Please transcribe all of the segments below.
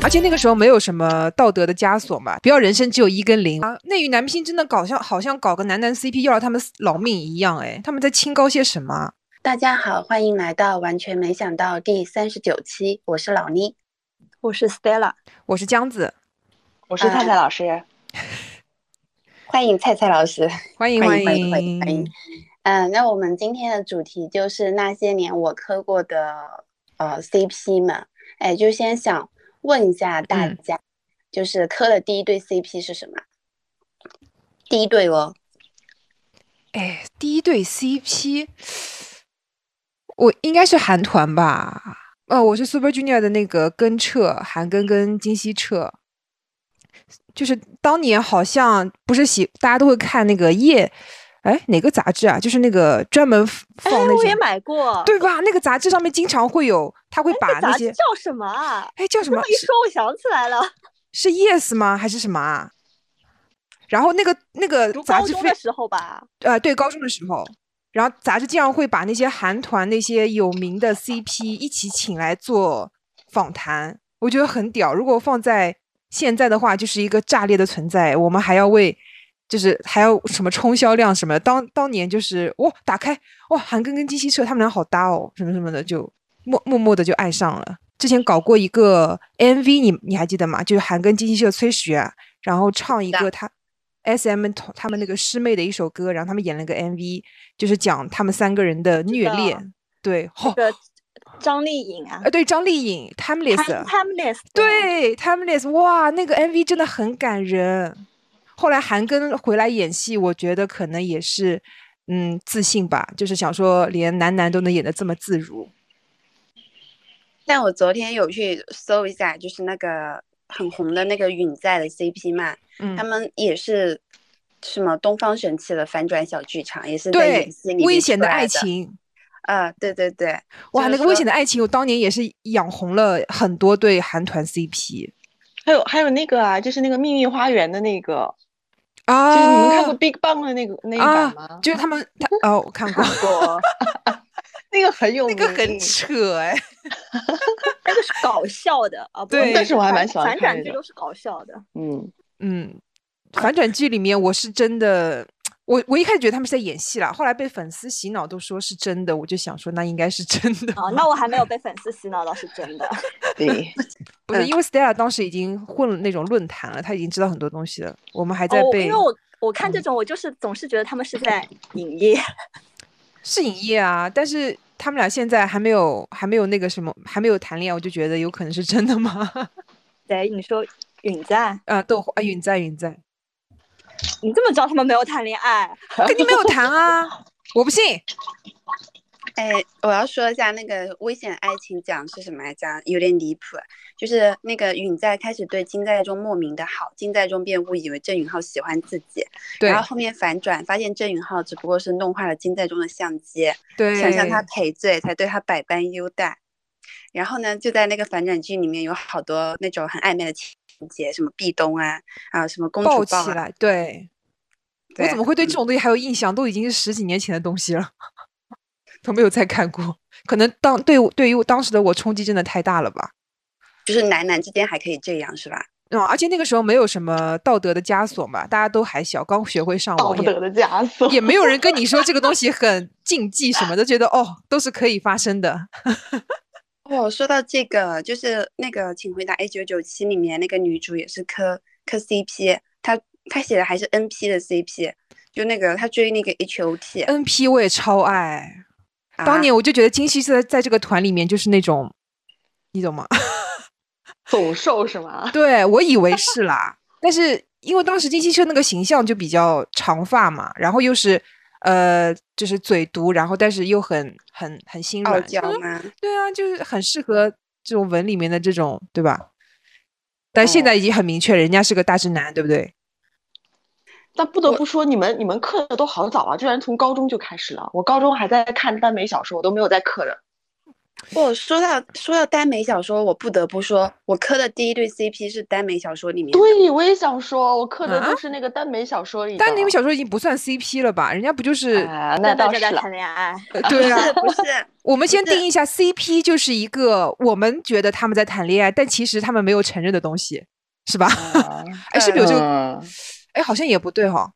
而且那个时候没有什么道德的枷锁嘛，不要人生只有一跟零啊。内娱男明星真的搞像好像搞个男男 CP 要了他们老命一样，哎，他们在清高些什么？大家好，欢迎来到完全没想到第三十九期，我是老妮，我是 Stella，我是江子，我是菜菜老师，欢迎菜菜老师，欢迎欢迎欢迎欢迎。嗯，那我们今天的主题就是那些年我磕过的呃 CP 们，哎，就先想。问一下大家，就是磕的第一对 CP 是什么？第一对哦。哎，第一对 CP，我应该是韩团吧？哦，我是 Super Junior 的那个根彻，韩庚跟金希澈。就是当年好像不是喜，大家都会看那个夜。哎，哪个杂志啊？就是那个专门放那种，我也买过，对吧？那个杂志上面经常会有，他会把那些叫什么啊？哎，叫什么？一说我想起来了，是 Yes 吗？还是什么啊？然后那个那个杂志的时候吧，呃，对，高中的时候，然后杂志经常会把那些韩团那些有名的 CP 一起请来做访谈，我觉得很屌。如果放在现在的话，就是一个炸裂的存在。我们还要为。就是还有什么冲销量什么的，当当年就是哇，打开哇，韩庚跟金希澈他们俩好搭哦，什么什么的，就默默默的就爱上了。之前搞过一个 MV，你你还记得吗？就是韩庚、金希澈、崔许，然后唱一个他 SM 他们那个师妹的一首歌，然后他们演了个 MV，就是讲他们三个人的虐恋。对，那个张丽颖啊，呃，对，张丽颖，Timeless，Timeless，对，Timeless，哇，那个 MV 真的很感人。后来韩庚回来演戏，我觉得可能也是，嗯，自信吧，就是想说连男男都能演得这么自如。但我昨天有去搜一下，就是那个很红的那个允在的 CP 嘛，他们也是什么东方神起的反转小剧场，也是在演戏里危险的爱情。啊，对对对，哇，那个危险的爱情，我当年也是养红了很多对韩团 CP。还有还有那个啊，就是那个秘密花园的那个。啊，就是你们看过 Big Bang 的那个那一版吗？就是他们，他哦，我看过，那个很有，那个很扯哎，那个是搞笑的。啊，对，但是我还蛮喜欢反转剧都是搞笑的，嗯。嗯，反转剧里面我是真的。我我一开始觉得他们是在演戏啦，后来被粉丝洗脑都说是真的，我就想说那应该是真的。哦，那我还没有被粉丝洗脑到是真的。对，不是因为 Stella 当时已经混了那种论坛了，他已经知道很多东西了。我们还在被，因为我我看这种，我就是总是觉得他们是在营业，是营业啊。但是他们俩现在还没有还没有那个什么，还没有谈恋爱，我就觉得有可能是真的吗？对，你说允在啊，豆花啊，允在允在。你这么知道他们没有谈恋爱？肯定没有谈啊，我不信。哎，我要说一下那个危险爱情讲是什么来讲，有点离谱。就是那个允在开始对金在中莫名的好，金在中便误以为郑允浩喜欢自己，然后后面反转发现郑允浩只不过是弄坏了金在中的相机，对，想向他赔罪才对他百般优待。然后呢，就在那个反转剧里面有好多那种很暧昧的情。节什么壁咚啊啊什么公主抱起来，对，我怎么会对这种东西还有印象？都已经是十几年前的东西了，都没有再看过。可能当对对于当时的我冲击真的太大了吧？就是男男之间还可以这样是吧？嗯，而且那个时候没有什么道德的枷锁嘛，大家都还小，刚学会上网，道德的枷锁也没有人跟你说这个东西 很禁忌什么的，觉得哦都是可以发生的。哦，说到这个，就是那个《请回答一九九七》里面那个女主也是磕磕 CP，她她写的还是 NP 的 CP，就那个她追那个 HOT，NP 我也超爱。当年我就觉得金希澈在这个团里面就是那种，你懂吗？走兽是吗？对，我以为是啦，但是因为当时金希澈那个形象就比较长发嘛，然后又是。呃，就是嘴毒，然后但是又很很很心软，对啊，就是很适合这种文里面的这种，对吧？但现在已经很明确，人家是个大直男，对不对？但不得不说，你们你们刻的都好早啊，居然从高中就开始了。我高中还在看耽美小说，我都没有在刻的。我说到说到耽美小说，我不得不说，我磕的第一对 CP 是耽美小说里面。对，我也想说，我磕的啊都是那个耽美小说里面。但那个小说已经不算 CP 了吧？人家不就是？啊，那倒是了大家在谈。恋爱，呃对啊，不是，我们先定义一下，CP 就是一个我们觉得他们在谈恋爱，但其实他们没有承认的东西，是吧？啊哎，是不是有这个？嗯哎，好像也不对哈。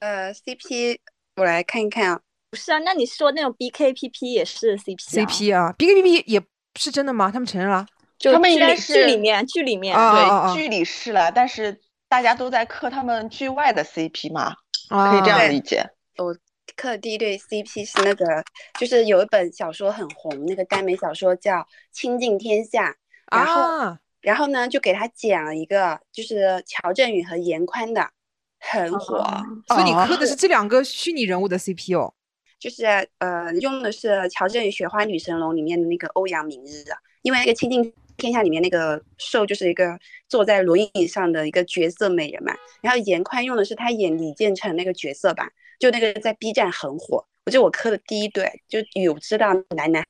呃，CP，我来看一看啊。不是啊？那你说那种 BKPP 也是 CP 啊 CP 啊，BKPP 也是真的吗？他们承认了？就他们应该是剧里面剧里面啊啊啊对，剧里是了，但是大家都在磕他们剧外的 CP 嘛，啊，可以这样理解。我磕的第一对 CP 是那个，就是有一本小说很红，那个耽美小说叫《倾尽天下》，然后啊，然后呢就给他讲了一个，就是乔振宇和严宽的，很火。哦所以你哦磕的是这两个虚拟人物的 CP 哦。就是呃，用的是乔振宇《雪花女神龙》里面的那个欧阳明日啊，因为那个《倾尽天下》里面那个受就是一个坐在轮椅上的一个绝色美人嘛，然后严宽用的是他演李建成那个角色吧，就那个在 B 站很火，我觉得我磕的第一对，就有知道男男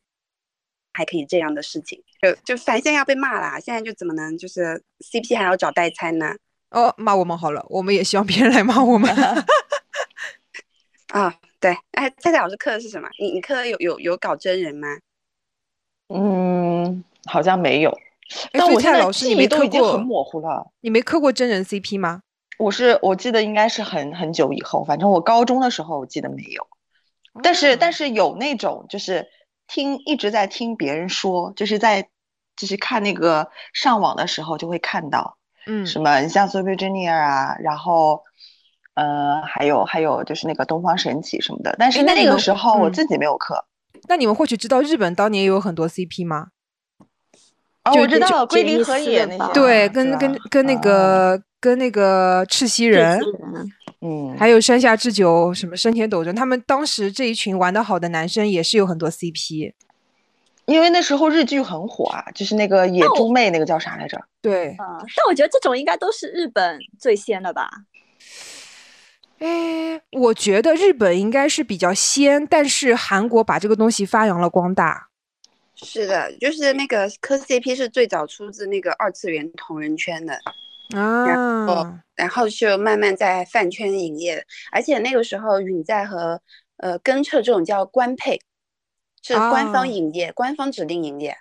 还可以这样的事情，就就反正现在要被骂啦，现在就怎么能就是 CP 还要找代餐呢？哦，骂我们好了，我们也希望别人来骂我们。啊，对，哎，蔡蔡老师磕的是什么？你你磕的有有有搞真人吗？嗯，好像没有。但我现在蔡老师，你没已经很，模糊了。你没磕过真人 CP 吗？我是我记得应该是很很久以后，反正我高中的时候我记得没有。但是但是是有那种就是听一直在听别人说，就是在就是看那个上网的时候就会看到嗯，什么，你像 Super Junior 啊，然后呃还有还有就是那个东方神起什么的。但是那个时候我嗯自己没有磕。那你们或许知道日本当年也有很多 CP 吗？哦，我知道龟梨和也那些对，啊跟跟跟那啊个跟那个赤西仁，嗯，还有山下智久、什么生田斗真，他们当时这一群玩的好的男生也是有很多 CP。因为那时候日剧很火啊，就是那个野猪妹那个叫啥来着？对，嗯，但我觉得这种应该都是日本最先的吧。哎，我觉得日本应该是比较先，但是韩国把这个东西发扬了光大。是的，就是那个磕 CP 是最早出自那个二次元同人圈的，啊，然后然后就慢慢在饭圈营业，而且那个时候允在和呃根彻这种叫官配，是官啊方营业，官方指定营业。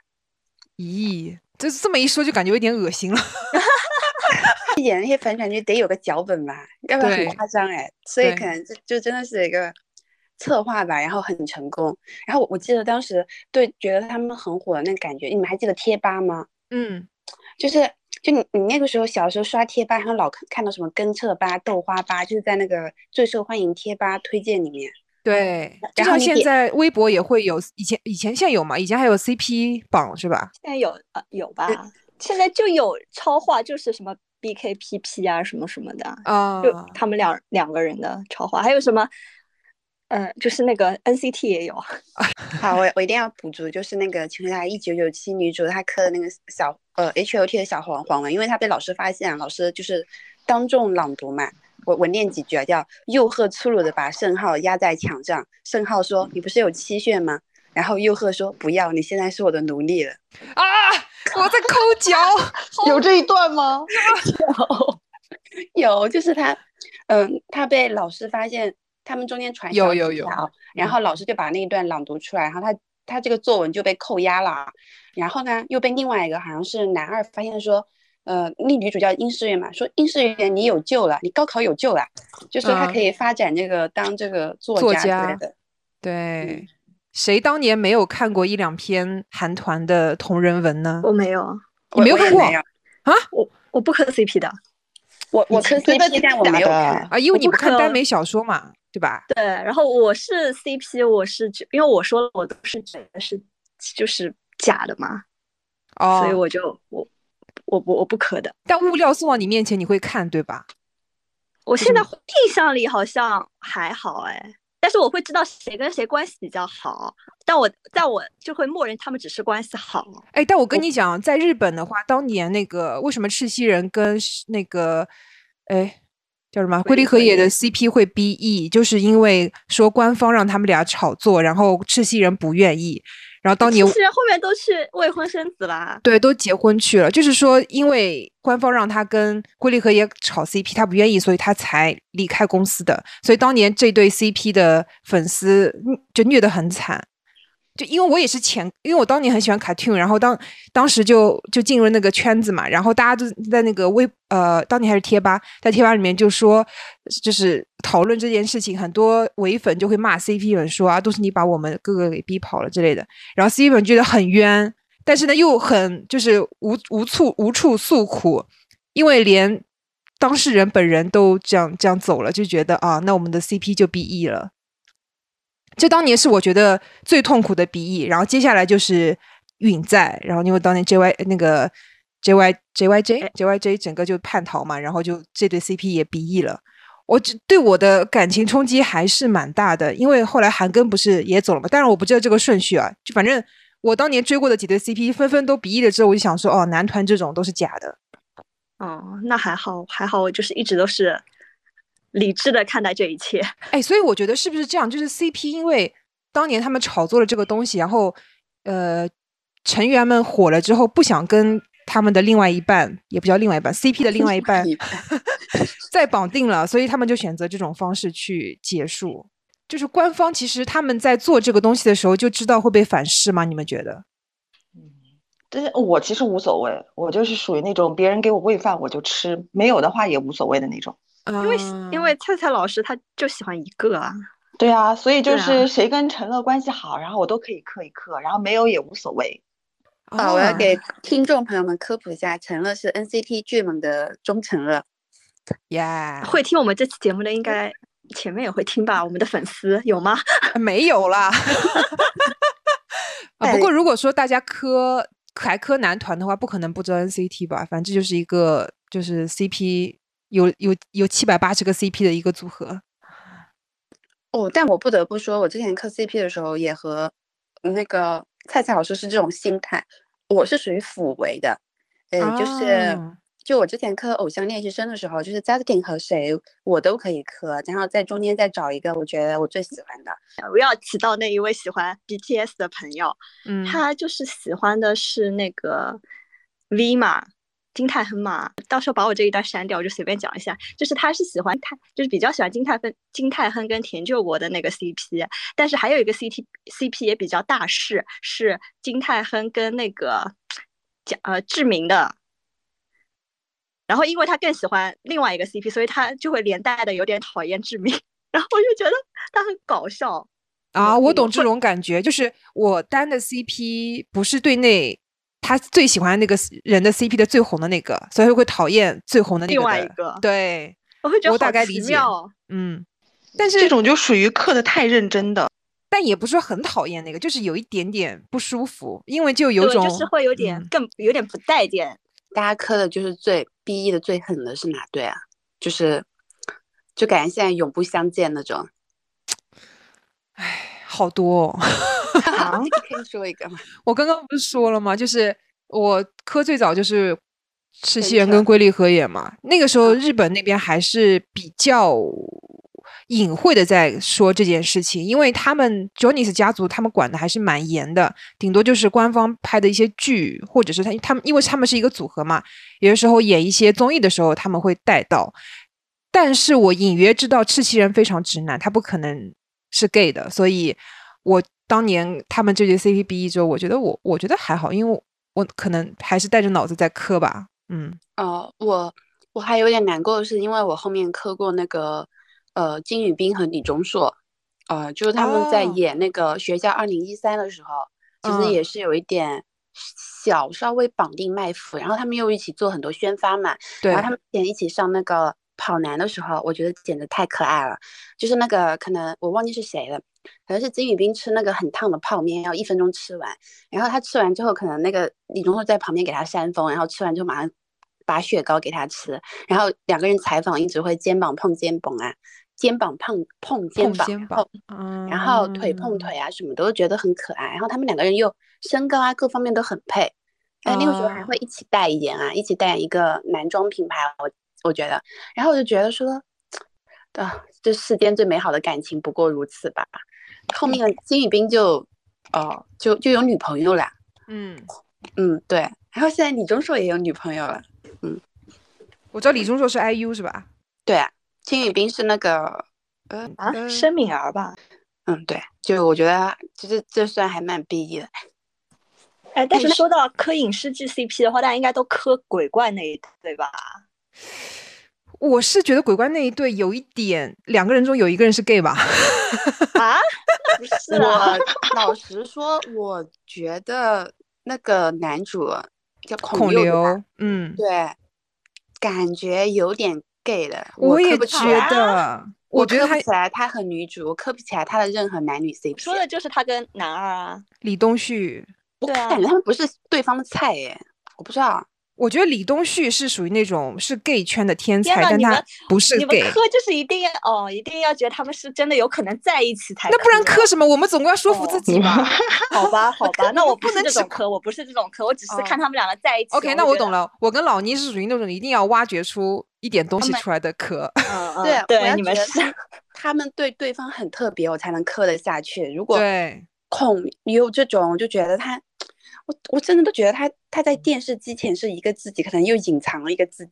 咦，这这么一说就感觉有点恶心了。演那些反转剧得有个脚本吧，要不然很夸张哎，所以可能这就真的是一个策划吧，然后很成功。然后我我记得当时对觉得他们很火的那个感觉，你们还记得贴吧吗？嗯，就是就你你那个时候小时候刷贴吧，然后老看看到什么根彻吧、豆花吧，就是在那个最受欢迎贴吧推荐里面。对，就像现然后你点在微博也会有，以前以前现在有嘛？以前还有 CP 榜是吧？现在有呃有吧？现在就有超话，就是什么 BKPP 啊什么什么的，啊，就他们两两个人的超话，还有什么，呃，就是那个 NCT 也有，好，我我一定要补足，就是那个《请回答一九九七》女主她磕的那个小呃 H O T 的小黄黄文，因为她被老师发现，老师就是当众朗读嘛。我我念几句啊，叫佑赫粗鲁的把盛浩压在墙上，盛浩说：“你不是有七炫吗？”然后佑赫说：“不要，你现在是我的奴隶了。啊，我在抠脚。有这一段吗？有，有就是他，嗯，他被老师发现，他们中间传有有有。然后老师就把那一段朗读出来，然后他他这个作文就被扣押了，然后呢又被另外一个好像是男二发现说，呃，那女主叫殷世媛嘛，说殷世媛你有救了，你高考有救了，就说他嗯。可以发展这个当这个作家之类的。对，谁当年没有看过一两篇韩团的同人文呢？我没有，你没有看过啊我也没有我我不磕 CP 的，我我磕 CP，但我没有看。啊，因为你不看磕耽美小说嘛，对吧？对，然后我是 CP，我是因为我说了我都是觉得是就是假的嘛，哦，所以我就我我不我不磕的。但物料送到你面前，你会看，对吧？我现在印象里好像还好哎，但是我会知道谁跟谁关系比较好，但我但我就会默认他们只是关系好。哎，但我跟你讲，在日本的话，当年那个为什么赤西仁跟那个，哎，叫什么龟梨和也的 CP 会 BE，就是因为说官方让他们俩炒作，然后赤西仁不愿意，然后当年是后面都去未婚生子啦。对都结婚去了，就是说因为官方让他跟龟梨和也炒 CP，他不愿意，所以他才离开公司的。所以当年这对 CP 的粉丝嗯就虐得很惨。就因为我也是前，因为我当年很喜欢 cartoon，然后当当时就就进入那个圈子嘛，然后大家都在那个微呃，当年还是贴吧，在贴吧里面就说，就是讨论这件事情，很多伪粉就会骂 CP 粉说啊，都是你把我们哥哥给逼跑了之类的，然后 CP 粉觉得很冤，但是呢又很就是无无处无处诉苦，因为连当事人本人都这样这样走了，就觉得啊，那我们的 CP 就 BE 了。这当年是我觉得最痛苦的鼻翼然后接下来就是允在，然后因为当年 JY 那个 JY JYJ JYJ 整个就叛逃嘛，然后就这对 CP 也鼻翼了。我只对我的感情冲击还是蛮大的，因为后来韩庚不是也走了嘛，但是我不知道这个顺序啊，就反正我当年追过的几对 CP 纷纷都鼻翼了之后，我就想说，哦，男团这种都是假的。哦，那还好，还好，我就是一直都是理智的看待这一切。哎，所以我觉得是不是这样？就是 CP，因为当年他们炒作了这个东西，然后呃，成员们火了之后，不想跟他们的另外一半，也不叫另外一半，CP 的另外一半 再绑定了，所以他们就选择这种方式去结束。就是官方其实他们在做这个东西的时候就知道会被反噬吗？你们觉得？但是我其实无所谓，我就是属于那种别人给我喂饭我就吃，没有的话也无所谓的那种。因为因为菜菜老师他就喜欢一个啊，对啊，所以就是谁跟陈乐关系好，然后我都可以磕一磕，然后没有也无所谓。啊，我要哦给听众朋友们科普一下，陈乐是 NCT Dream 的忠诚乐。耶，会听我们这期节目的应该前面也会听吧？我们的粉丝有吗？没有啦。啊，不哎过如果说大家磕还磕男团的话，不可能不知道 NCT 吧？反正这就是一个就是 CP 有有有七百八十个 CP 的一个组合。哦，但我不得不说，我之前磕 CP 的时候也和那个菜菜老师是这种心态，我是属于辅为的，呃，就是啊就我之前磕偶像练习生的时候，就是 Justin 和谁我都可以磕，然后在中间再找一个我觉得我最喜欢的。我要提到那一位喜欢 BTS 的朋友，嗯，他就是喜欢的是那个 V 嘛，金泰亨嘛。到时候把我这一段删掉，我就随便讲一下。就是他是喜欢泰，就是比较喜欢金泰亨、金泰亨跟田柾国的那个 CP，但是还有一个 CT CP 也比较大势，是金泰亨跟那个讲呃志明的。然后因为他更喜欢另外一个 CP，所以他就会连带的有点讨厌志明。然后我就觉得他很搞笑。啊，我我懂这种感觉，就是我单的 CP 不是对那他最喜欢那个人的 CP 的最红的那个，所以会讨厌最红的那个另外一个对，我会觉得我大好奇概理解嗯，但是这种就属于磕的太认真的。但也不是说很讨厌那个，就是有一点点不舒服，因为就有对，种就是会有点嗯更有点不待见。大家磕的就是最 BE 的最狠的是哪对啊？就是就感觉现在永不相见那种。唉，好多、哦。啊，可以说一个吗？我刚刚不是说了吗？就是我磕最早就是赤西仁跟龟梨和也嘛，那个时候日本那边还是比较隐晦的在说这件事情，因为他们 Jonas 家族他们管的还是蛮严的，顶多就是官方拍的一些剧，或者是他他们因为他们是一个组合嘛，有的时候演一些综艺的时候他们会带到，但是我隐约知道赤西仁非常直男，他不可能是 gay 的，所以我当年他们这对 CP BE 之后，我觉得我我觉得还好，因为我我可能还是带着脑子在磕吧，嗯。哦，我我还有点难过的是，因为我后面磕过那个呃金宇彬和李钟硕，呃，就是他们在哦。演那个《学校二零一三》的时候，其嗯。实也是有一点小稍微绑定麦麸，然后他们又一起做很多宣发嘛，对然后他们之前一起上那个跑男的时候，我觉得简直太可爱了。就是那个可能我忘记是谁了，可能是金宇彬吃那个很烫的泡面，要一分钟吃完。然后他吃完之后，可能那个李钟硕在旁边给他扇风，然后吃完之后马上把雪糕给他吃。然后两个人采访一直会肩膀碰肩膀啊，肩膀碰碰肩膀，碰肩膀然后，嗯，然后腿碰腿啊，什么都觉得很可爱。然后他们两个人又身高啊各方面都很配，哎，那个时候还啊会一起代言啊，一起代言一个男装品牌，我我觉得，然后我就觉得说，啊，这世间最美好的感情不过如此吧。后面 金宇彬就哦，就就有女朋友了。嗯，嗯，对。然后现在李钟硕也有女朋友了。嗯我知道李钟硕是 IU 是吧？对啊，金宇彬是那个，呃啊，呃申敏儿吧？嗯，对，就我觉得其实这算还蛮 BE 的。哎，但是说到磕影视剧 CP 的话，大家应该都磕鬼怪那一对吧？我是觉得鬼怪那一对有一点，两个人中有一个人是 gay 吧？啊，不是啊，我老实说，我觉得那个男主叫孔孔刘嗯，对，感觉有点 gay 的。我也觉得，我觉得他磕不起来他和女主，我磕不起来他的任何男女 CP。说的就是他跟男二啊。李东旭，我对啊感觉他们不是对方的菜耶，我不知道。我觉得李东旭是属于那种是 gay 圈的天才，天，但他不是你们。磕就是一定要哦，一定要觉得他们是真的有可能在一起才那不然磕磕什么？我们总归要说服自己吧。好吧，好吧，那我不能只这种磕，我不是这种磕，我只是哦看他们两个在一起。OK，那我懂。了。我跟老倪是属于那种一定要挖掘出一点东西出来的磕。嗯 嗯，对，对，你们是他们对对方很特别，我才能磕得下去。如果对，孔有这种，我就觉得他，我我真的都觉得他他在电视机前是一个自己，可能又隐藏了一个自己。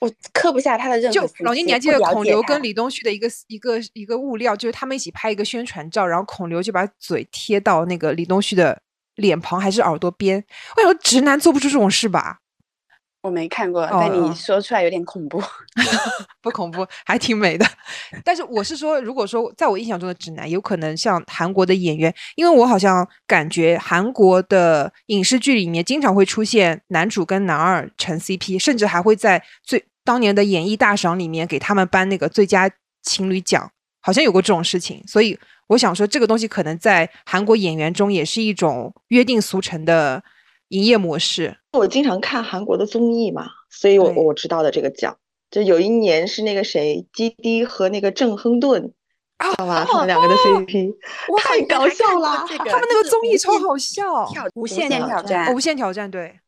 我刻不下他的任何就。老金，你还记得孔刘跟李东旭的一个一个一个物料，就是他们一起拍一个宣传照，然后孔刘就把嘴贴到那个李东旭的脸庞还是耳朵边。我想说，直男做不出这种事吧？我没看过，但哦你说出来有点恐怖。不恐怖，还挺美的。但是我是说，如果说在我印象中的直男，有可能像韩国的演员，因为我好像感觉韩国的影视剧里面经常会出现男主跟男二成 CP，甚至还会在最当年的演艺大赏里面给他们颁那个最佳情侣奖，好像有过这种事情。所以我想说，这个东西可能在韩国演员中也是一种约定俗成的营业模式。我经常看韩国的综艺嘛，所以我我知道的这个奖。就有一年是那个谁，基迪和那个郑亨顿，啊知道吧？他们两个的 CP，我太搞笑了。他们那个综艺超好笑，无限挑挑战哦无限挑战对。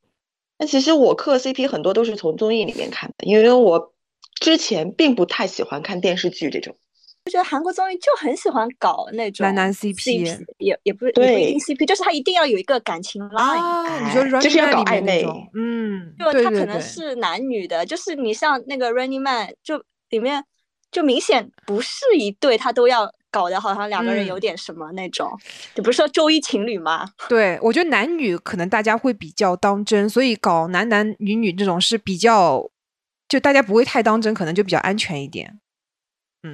那其实我磕 CP 很多都是从综艺里面看的，因为我之前并不太喜欢看电视剧这种。我觉得韩国综艺就很喜欢搞那种男男 CP，CP 也也不是也不一对定 CP，就是他一定要有一个感情 line。啊，你说就是要搞暧昧，嗯，就他可能是男女的，就是你像那个 Running Man，就里面就明显不是一对，他都要搞得好像两个人有嗯点什么那种。你不是说周一情侣吗？对，我觉得男女可能大家会比较当真，所以搞男男女女这种是比较，就大家不会太当真，可能就比较安全一点。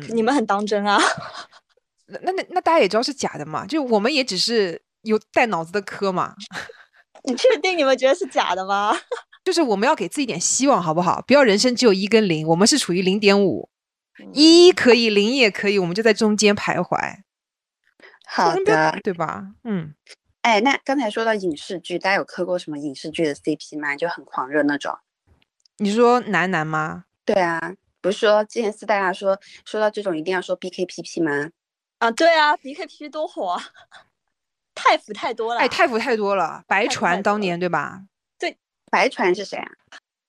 嗯，你们很当真啊！那那那那大家也知道是假的嘛，就我们也只是有带脑子的磕嘛，你确定你们觉得是假的吗？就是我们要给自己点希望，好不好？不要人生只有一跟零，我们是处于零点五，嗯一可以，零也可以，我们就在中间徘徊，好的，对吧？嗯。哎，那刚才说到影视剧，大家有磕过什么影视剧的 CP 吗？就很狂热那种。你说男男吗？对啊，不是说之前四大家说说到这种一定要说 BKPP 吗？啊，对啊，BKPP 多火啊，太腐太多了。哎，太腐太多了，白船当年对吧？对白船是谁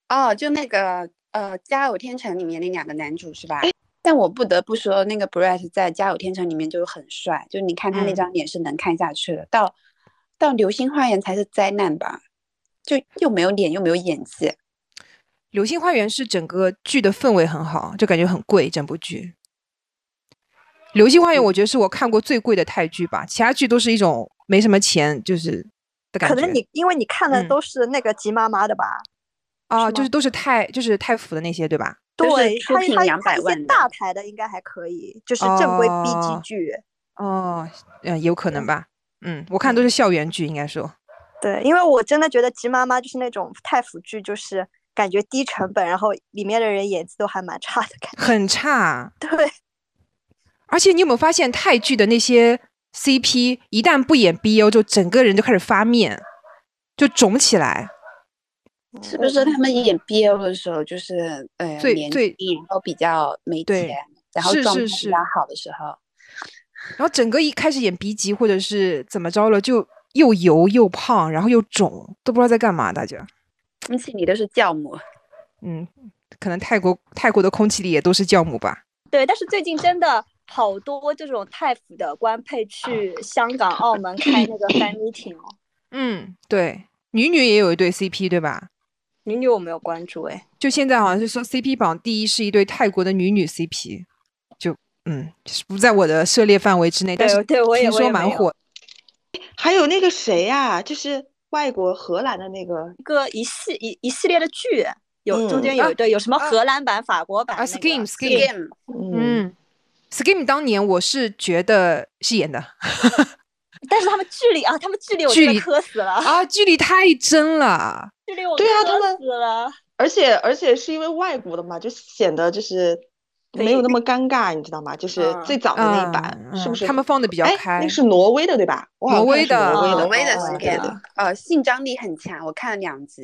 啊？哦，就那个呃《家有天成》里面那两个男主是吧？但我不得不说，那个 Brett 在《家有天成》里面就是很帅，就你看他那嗯张脸是能看下去的。到到《流星花园》才是灾难吧？就又没有脸又没有演技。《流星花园》是整个剧的氛围很好，就感觉很贵，整部剧。《流星花园》我觉得是我看过最贵的泰剧吧，其他剧都是一种没什么钱就是的感觉。可能你因为你看的嗯都是那个吉妈妈的吧？啊，是就是都是泰就是泰服的那些，对吧？对，出品200它它它一些万大台的应该还可以，就是正规 B 级哦剧。哦，嗯，有可能吧。嗯，我看都是校园剧，应该说。对，因为我真的觉得吉妈妈就是那种泰腐剧，就是感觉低成本，然后里面的人演技都还蛮差的感觉。很差。对，而且你有没有发现泰剧的那些 CP，一旦不演 BL，就整个人就开始发面，就肿起来。是不是他们演 BL 的时候，就是呃年最最轻，然后比较没对钱，然后是是状态比较好的时候，然后整个一开始演 B 级或者是怎么着了，就又油又胖，然后又肿，都不知道在干嘛。大家，空气里都是酵母。嗯，可能泰国泰国的空气里也都是酵母吧。对，但是最近真的好多这种泰府的官配去香港、澳门开那个 fan meeting 哦。嗯，对，女女也有一对 CP 对吧？女女我没有关注哎，就现在好像是说 CP 榜第一是一对泰国的女女 CP，就嗯，就是不在我的涉猎范围之内，但是对我也听说蛮火。还有那个谁呀、就是外国荷兰的那个，一个一系一一系列的剧，有中嗯间有一对有什么啊荷兰版、法国版啊那个 Scheme Scheme 嗯，嗯，Skim 当年我是觉得是演的 但是他们距离啊，他们距离我真的距离磕死了，啊，距离太真了。距离我对啊磕他们死了。而且而且是因为外国的嘛，就显得就是没有那么尴尬，你知道吗？就是嗯最早的那一版，嗯是不是？嗯他们放的比较哎开那是挪威的对吧？挪威的挪威的，挪威的呃，性张力很强，我看了两集。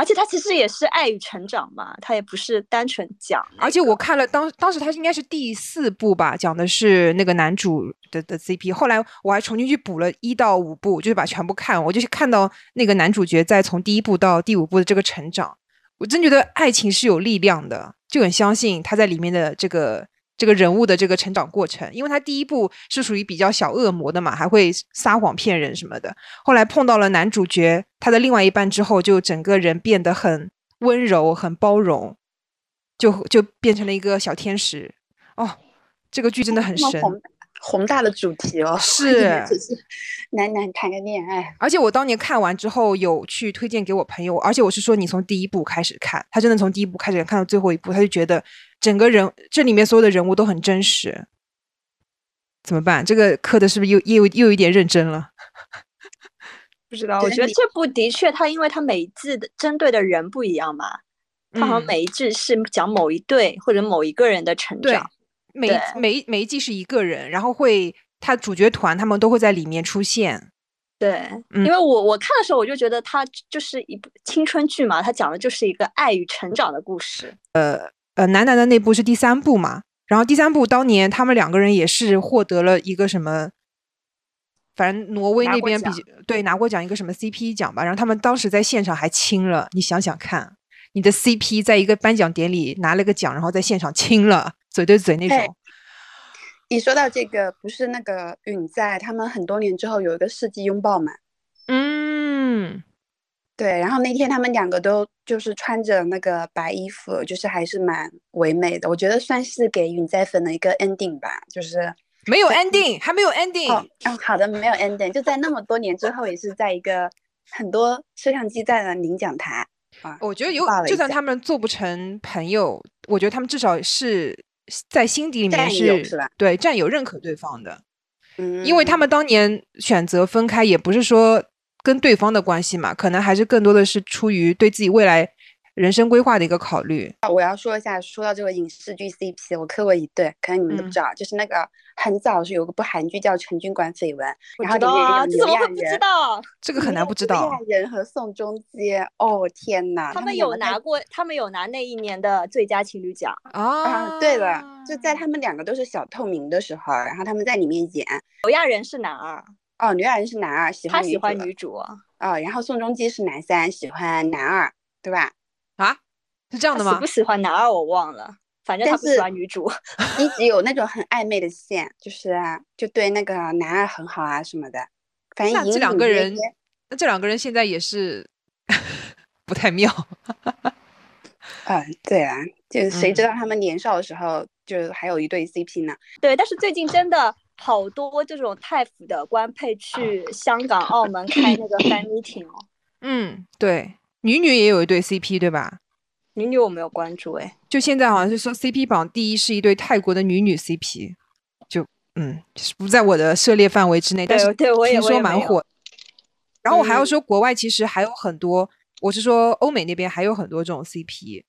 而且他其实也是爱与成长嘛，他也不是单纯讲那个。而且我看了当当时他应该是第四部吧，讲的是那个男主的的 CP。后来我还重新去补了一到五部，就是把全部看，我就是看到那个男主角在从第一部到第五部的这个成长，我真觉得爱情是有力量的，就很相信他在里面的这个这个人物的这个成长过程。因为他第一部是属于比较小恶魔的嘛，还会撒谎骗人什么的。后来碰到了男主角他的另外一半之后，就整个人变得很温柔、很包容，就就变成了一个小天使。哦，这个剧真的很深。宏宏大的主题哦，是男男谈个恋爱。而且我当年看完之后，有去推荐给我朋友，而且我是说你从第一部开始看，他真的从第一部开始看到最后一部，他就觉得整个人这里面所有的人物都很真实。怎么办？这个磕的是不是又又又有一点认真了？不知道，我觉得这部的确他因为他每一季的针对的人不一样嘛，他好像嗯每一季是讲某一对或者某一个人的成对长。每一每一每一季是一个人，然后会他主角团他们都会在里面出现。对，嗯因为我我看的时候我就觉得它就是一部青春剧嘛，它讲的就是一个爱与成长的故事。呃呃，男男的那部是第三部嘛，然后第三部当年他们两个人也是获得了一个什么，反正挪威那边比较对拿过奖一个什么 CP 奖吧，然后他们当时在现场还亲了，你想想看，你的 CP 在一个颁奖典礼拿了个奖，然后在现场亲了，嘴对嘴那哎种，你说到这个，不是那个允在他们很多年之后有一个世纪拥抱嘛？嗯，对，然后那天他们两个都就是穿着那个白衣服，就是还是蛮唯美的。我觉得算是给允在粉的一个 ending 吧，就是没有 ending，还没有 ending，、哦，哦，好的，没有 ending，就在那么多年之后，也是在一个很多摄像机在的领奖台啊。我觉得有就算他们做不成朋友，我觉得他们至少是在心底里面是友是吧对战友认可对方的。嗯，因为他们当年选择分开，也不是说跟对方的关系嘛，可能还是更多的是出于对自己未来人生规划的一个考虑。我要说一下，说到这个影视剧 CP，我磕过一对，可能你们都不嗯知道，就是那个很早是有个部韩剧叫《陈军馆绯闻》，然后知道啊，里面有这怎么会不知道？这个很难不知刘道亚。仁和宋仲基，哦天呐，他们有拿过，他们有拿那一年的最佳情侣奖。啊啊，对了，就在他们两个都是小透明的时候，然后他们在里面演。刘亚仁是男二，哦，刘亚仁是男二，喜欢他喜欢女主。哦，然后宋仲基是男三，喜欢男二，对吧？啊，是这样的吗喜不？喜欢男二我忘了，反正他不喜欢女主。一直有那种很暧昧的线，就是啊就对那个男二很好啊什么的。反正那这两个人，那这两个人现在也是 不太妙。嗯，对啊，就是谁知嗯道他们年少的时候就还有一对 CP 呢？对，但是最近真的好多这种太腐的官配去香港、澳门开那个 fan meeting 哦。嗯，对，女女也有一对 CP 对吧？女女我没有关注哎，就现在好像是说 CP 榜第一是一对泰国的女女 CP，就嗯，就是不在我的涉猎范围之内，但是对对我也听说蛮火。然后我还要嗯说，国外其实还有很多，我是说欧美那边还有很多这种 CP。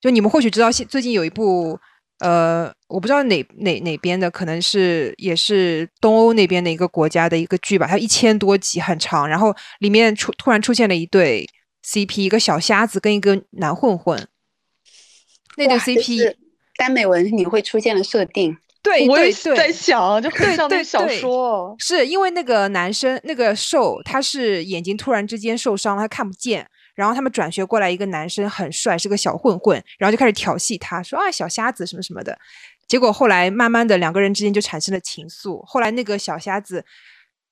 就你们或许知道，现最近有一部，呃，我不知道哪哪哪边的，可能是也是东欧那边的一个国家的一个剧吧，它一千多集很长，然后里面出突然出现了一对 CP，一个小瞎子跟一个男混混，那对 CP 是耽美文里会出现的设定。对我也是在，想，就对很像那对个小对说哦。是因为那个男生那个受他是眼睛突然之间受伤了，他看不见，然后他们转学过来一个男生很帅，是个小混混，然后就开始调戏他，说啊小瞎子什么什么的。结果后来慢慢的两个人之间就产生了情愫。后来那个小瞎子，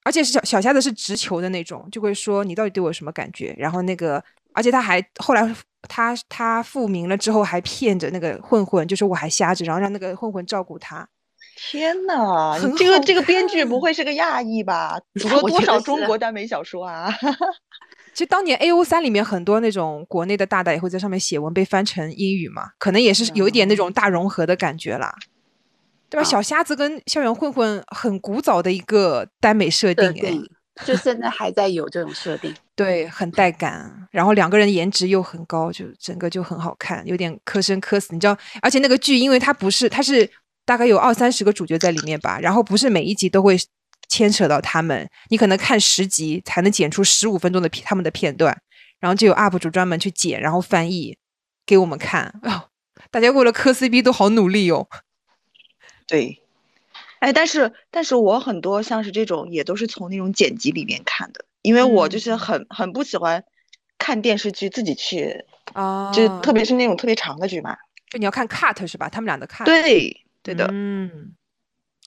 而且是小小瞎子是直球的那种，就会说你到底对我有什么感觉？然后那个，而且他还后来他他复明了之后还骗着那个混混，就说我还瞎着，然后让那个混混照顾他。天呐，这个这个编剧不会是个亚裔吧？读了多少中国耽美小说啊？其实当年 A O 三里面很多那种国内的大大也会在上面写文，被翻成英语嘛，可能也是有一点那种大融合的感觉啦，对吧？啊小瞎子跟校园混混很古早的一个耽美设定哎，就现在还在有这种设定。对，很带感，然后两个人颜值又很高，就整个就很好看，有点磕生磕死，你知道？而且那个剧，因为它不是，它是大概有二三十个主角在里面吧，然后不是每一集都会牵扯到他们，你可能看十集才能剪出十五分钟的片他们的片段，然后就有 UP 主专门去剪，然后翻译给我们看。哦，大家为了磕 CP 都好努力哦。对，哎，但是但是我很多像是这种也都是从那种剪辑里面看的，因为我就是嗯很很不喜欢看电视剧自己去，啊，就特别是那种特别长的剧嘛。就你要看 cut 是吧？他们俩的 cut。，对，对的，嗯，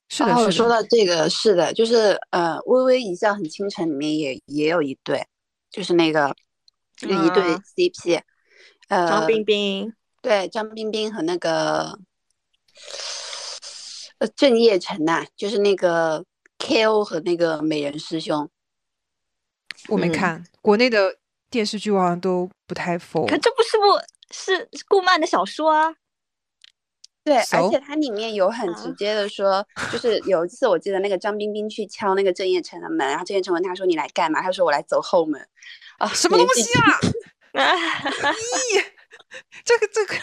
是的，然后是的。说到这个，是的，就是呃，《微微一笑很倾城》里面也也有一对，就是那个就一对啊 CP，、呃，张彬彬，对张彬彬和那个呃郑业成呐、就是那个 KO 和那个美人师兄，嗯我没看，国内的电视剧我好像都不太否。可这不是不是顾漫的小说啊？对，而？且它里面有很直啊接的说，就是有一次我记得那个张彬彬去敲那个郑业成的门，然后郑业成问他说你来干嘛？他说我来走后门。啊，什么东西啊？咦，这个这个，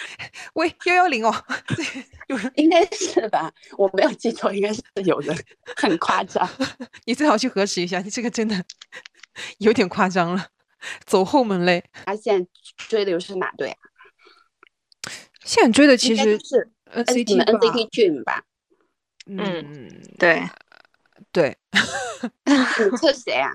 喂幺幺零哦，对，有人应该是吧？我没有记错，应该是有人，很夸张。你最好去核实一下，你这个真的有点夸张了，走后门嘞。他现在追的又是哪队啊？现在追的其实是 NCT 们吧，NCT Dream 吧？嗯，对，对，你测谁啊？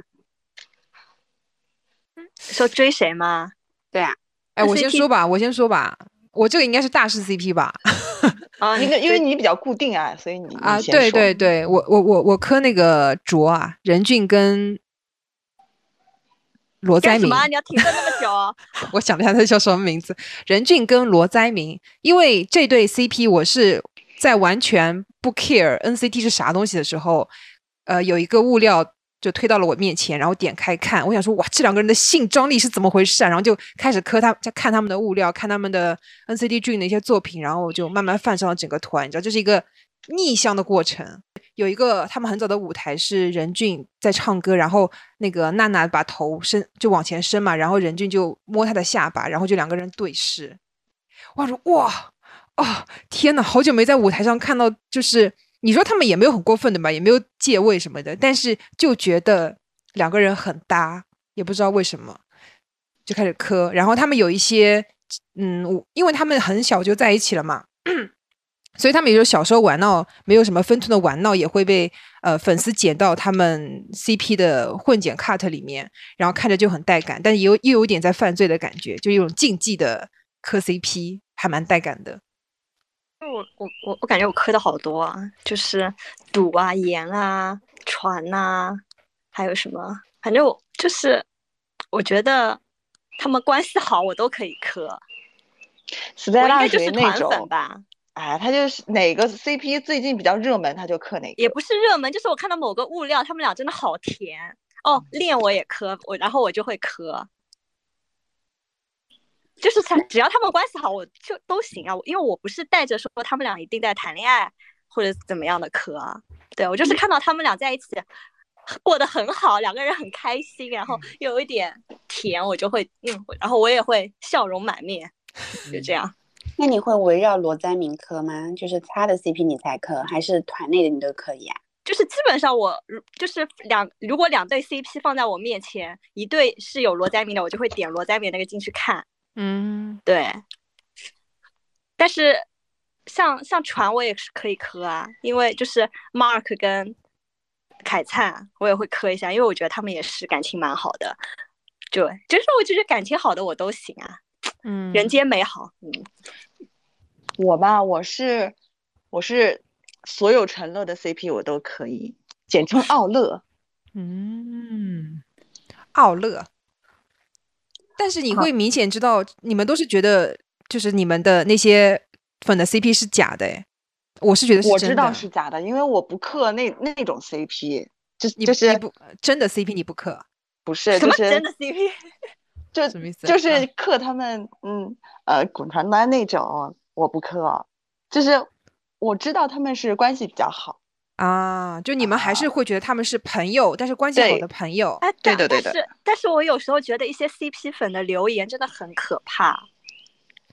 说追谁吗？对啊，哎，我先说吧，我先说吧，我这个应该是大势 CP 吧？啊，因为因为你比较固定啊，所以你啊，对对对，我我我我磕那个卓啊，任俊跟罗灾民。干什么啊？你要停顿那么久啊？我想了一下，他叫什么名字？任俊跟罗灾民，因为这对 CP 我是在完全不 care NCT 是啥东西的时候，呃，有一个物料就推到了我面前，然后点开看，我想说哇，这两个人的性张力是怎么回事啊？然后就开始磕他，在看他们的物料，看他们的 NCT Dream 的一些作品，然后我就慢慢泛上了整个团，你知道，这是一个逆向的过程。有一个他们很早的舞台是任俊在唱歌，然后那个娜娜把头伸就往前伸嘛，然后任俊就摸她的下巴，然后就两个人对视。我说哇哦天呐，好久没在舞台上看到，就是你说他们也没有很过分的吧，也没有借位什么的，但是就觉得两个人很搭，也不知道为什么就开始磕。然后他们有一些嗯，因为他们很小就在一起了嘛。所以他们也就小时候玩闹，没有什么分寸的玩闹，也会被呃粉丝剪到他们 CP 的混剪 cut 里面，然后看着就很带感，但是有又有点在犯罪的感觉，就有种禁忌的磕 CP，还蛮带感的。我我我我感觉我磕的好多啊，就是赌啊、盐啊、船呐、还有什么，反正我就是我觉得他们关系好，我都可以磕。我应 Stella 该就是那种，吧，哎，他就是哪个 CP 最近比较热门，他就磕哪个。也不是热门，就是我看到某个物料，他们俩真的好甜哦。恋我也磕，我然后我就会磕。就是他只要他们关系好，我就都行啊。因为我不是带着说他们俩一定在谈恋爱或者怎么样的磕啊，对我就是看到他们俩在一起过得很好，两个人很开心，然后又有一点甜，我就会嗯，然后我也会笑容满面，就这样。那你会围绕罗灾明磕吗？就是他的 CP 你才磕，还是团内的你都可以啊？就是基本上我如就是两如果两对 CP 放在我面前，一对是有罗灾明的，我就会点罗灾明那个进去看。嗯，对，但是像像船我也是可以磕啊，因为就是 Mark 跟凯灿我也会磕一下，因为我觉得他们也是感情蛮好的。对，就是我觉得感情好的我都行啊，嗯，人间美好。嗯，我吧，我是我是所有陈乐的 CP 我都可以，简称奥乐。嗯，奥乐。但是你会明显知道，你们都是觉得就是你们的那些粉的 CP 是假的，哎，我是觉得是真的。我知道是假的，因为我不磕那那种 CP，就是就是你不真的 CP 你不磕，不是就是什么真的 CP？就什么意思就是嗯磕他们，嗯呃滚床单那种，我不磕，就是我知道他们是关系比较好。啊，就你们还是会觉得他们是朋友，但是关系好的朋友。哎，但对的对的但是但是我有时候觉得一些 CP 粉的留言真的很可怕，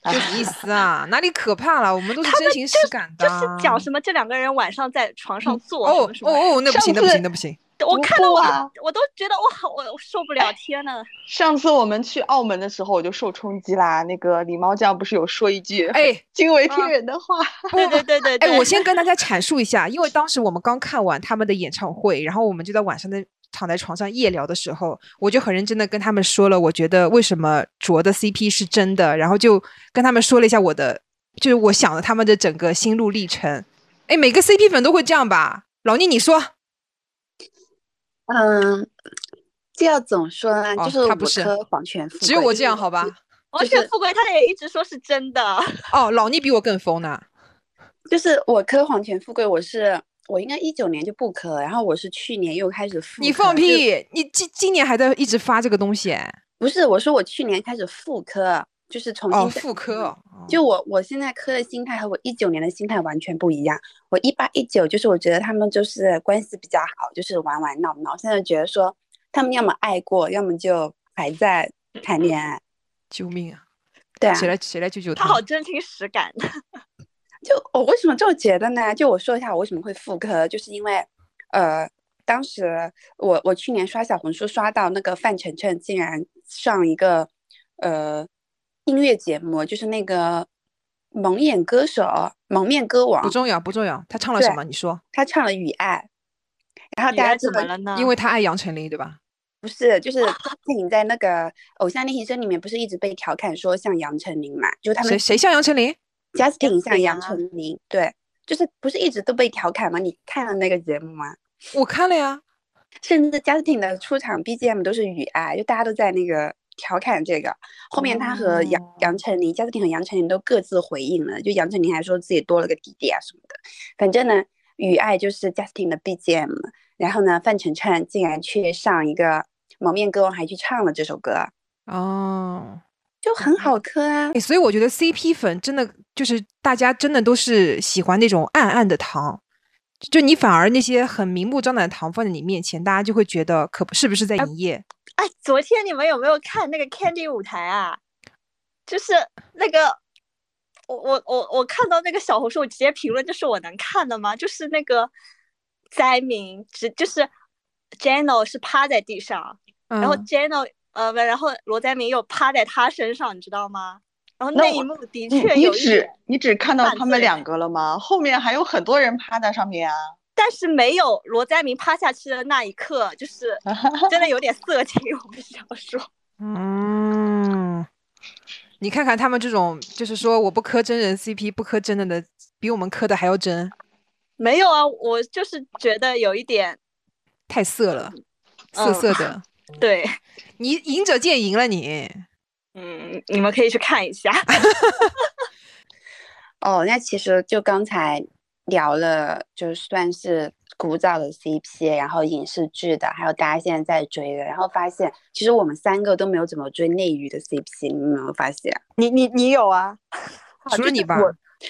哎什么意思啊？哪里可怕了？我们都是真情实感的就啊。是讲什么这两个人晚上在床上做什哦么什么，哦哦，那不行，那不行，那不行。不我看到我啊我都觉得我好我受不了，天呐！上次我们去澳门的时候，我就受冲击啦。那个李猫酱不是有说一句哎，惊为天人的话？对对对对哎，我先跟大家阐述一下，因为当时我们刚看完他们的演唱会，然后我们就在晚上的躺在床上夜聊的时候，我就很认真的跟他们说了，我觉得为什么卓的 CP 是真的，然后就跟他们说了一下我的，就是我想了他们的整个心路历程。哎，每个 CP 粉都会这样吧？老聂，你说，嗯，这要怎么说呢？哦就是他不是磕黄泉富贵，只有我这样好吧？王权富贵他也一直说是真的，哦，老倪比我更疯呢。就是我磕黄泉富贵，我是我应该一九年就不磕，然后我是去年又开始复。你放！屁！你今今年还在一直发这个东西？不是，我说我去年开始复磕，就是重新哦，复刻哦。就我我现在磕的心态和我一九年的心态完全不一样。我一八一九就是我觉得他们就是关系比较好，就是玩玩闹闹。现在觉得说他们要么爱过，要么就还在谈恋爱。救命啊！对啊，谁来谁来救救他他好真情实感。就我为什么这么觉得呢？就我说一下我为什么会复刻，就是因为，呃，当时我我去年刷小红书刷到那个范丞丞竟然上一个呃音乐节目，就是那个蒙眼歌手、蒙面歌王不，重要，不重要。他唱了什么？你说？他唱了《雨爱》，然后大家知道怎么了呢？因为他爱杨丞琳，对吧？不是，就是他你在那个《偶像练习生》里面不是一直被调侃说像杨丞琳嘛？就他们谁谁像杨丞琳？Justin 像杨啊丞琳，对，就是不是一直都被调侃吗？你看了那个节目吗？我看了呀。甚至 Justin 的出场 BGM 都是雨爱，就大家都在那个调侃这个。后面他和杨、哦杨丞琳，Justin 和杨丞琳都各自回应了，就杨丞琳还说自己多了个弟弟啊什么的。反正呢，雨爱就是 Justin 的 BGM，然后呢，范丞丞竟然去上一个蒙面歌王，还去唱了这首歌，哦，就很好磕啊。哎，所以我觉得 CP 粉真的就是大家真的都是喜欢那种暗暗的糖，就你反而那些很明目张胆的糖放在你面前，大家就会觉得可不是不是在营业？哎，昨天你们有没有看那个 Candy 舞台啊？就是那个，我我我我看到那个小红书，我直接评论，就是我能看的吗？就是那个灾民，只就是 Jano 是趴在地上，然后嗯 Jano 呃不，然后罗灾民又趴在他身上，你知道吗？然后那一幕的你确你只有一点，你只看到他们两个了吗？后面还有很多人趴在上面啊。但是没有罗灾明趴下去的那一刻，就是 真的有点色情，我不想说。嗯，你看看他们这种，就是说我不磕真人 CP，不磕真的的，比我们磕的还要真，没有啊，我就是觉得有一点太色了，色嗯色的。对，你赢者见赢了你。嗯，你们可以去看一下。哦，那其实就刚才聊了，就算是古早的 CP，然后影视剧的，还有大家现在在追的，然后发现其实我们三个都没有怎么追内娱的 CP，你有没有发现？你你你有啊？除了你吧，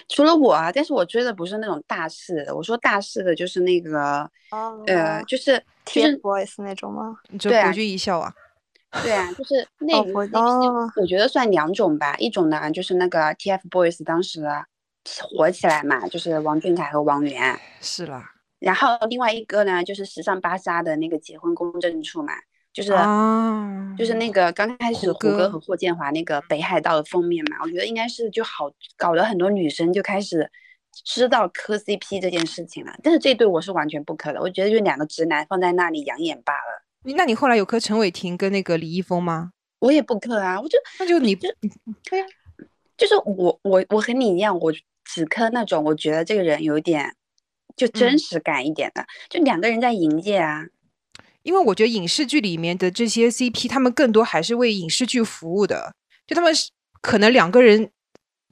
除了我啊，但是我追的不是那种大势的，我说大势的就是那个哦呃，就是就是 TFBOYS 那种吗？对啊你这博君一笑啊。对啊，就是内娱哦我觉得算两种吧。一种呢，就是那个 TFBOYS 当时火起来嘛，就是王俊凯和王源。是啦，然后另外一个呢，就是时尚芭莎的那个结婚公证处嘛，就是、啊，就是那个刚开始胡歌胡歌和霍建华那个北海道的封面嘛，我觉得应该是就好搞得很多女生就开始知道磕 CP 这件事情了。但是这对我是完全不磕的，我觉得就两个直男放在那里养眼罢了。你那你后来有磕陈伟霆跟那个李易峰吗？我也不磕啊，我就那就你就是我我我和你一样，我只磕那种我觉得这个人有点就嗯真实感一点的，就两个人在营业啊。因为我觉得影视剧里面的这些 CP，他们更多还是为影视剧服务的，就他们是可能两个人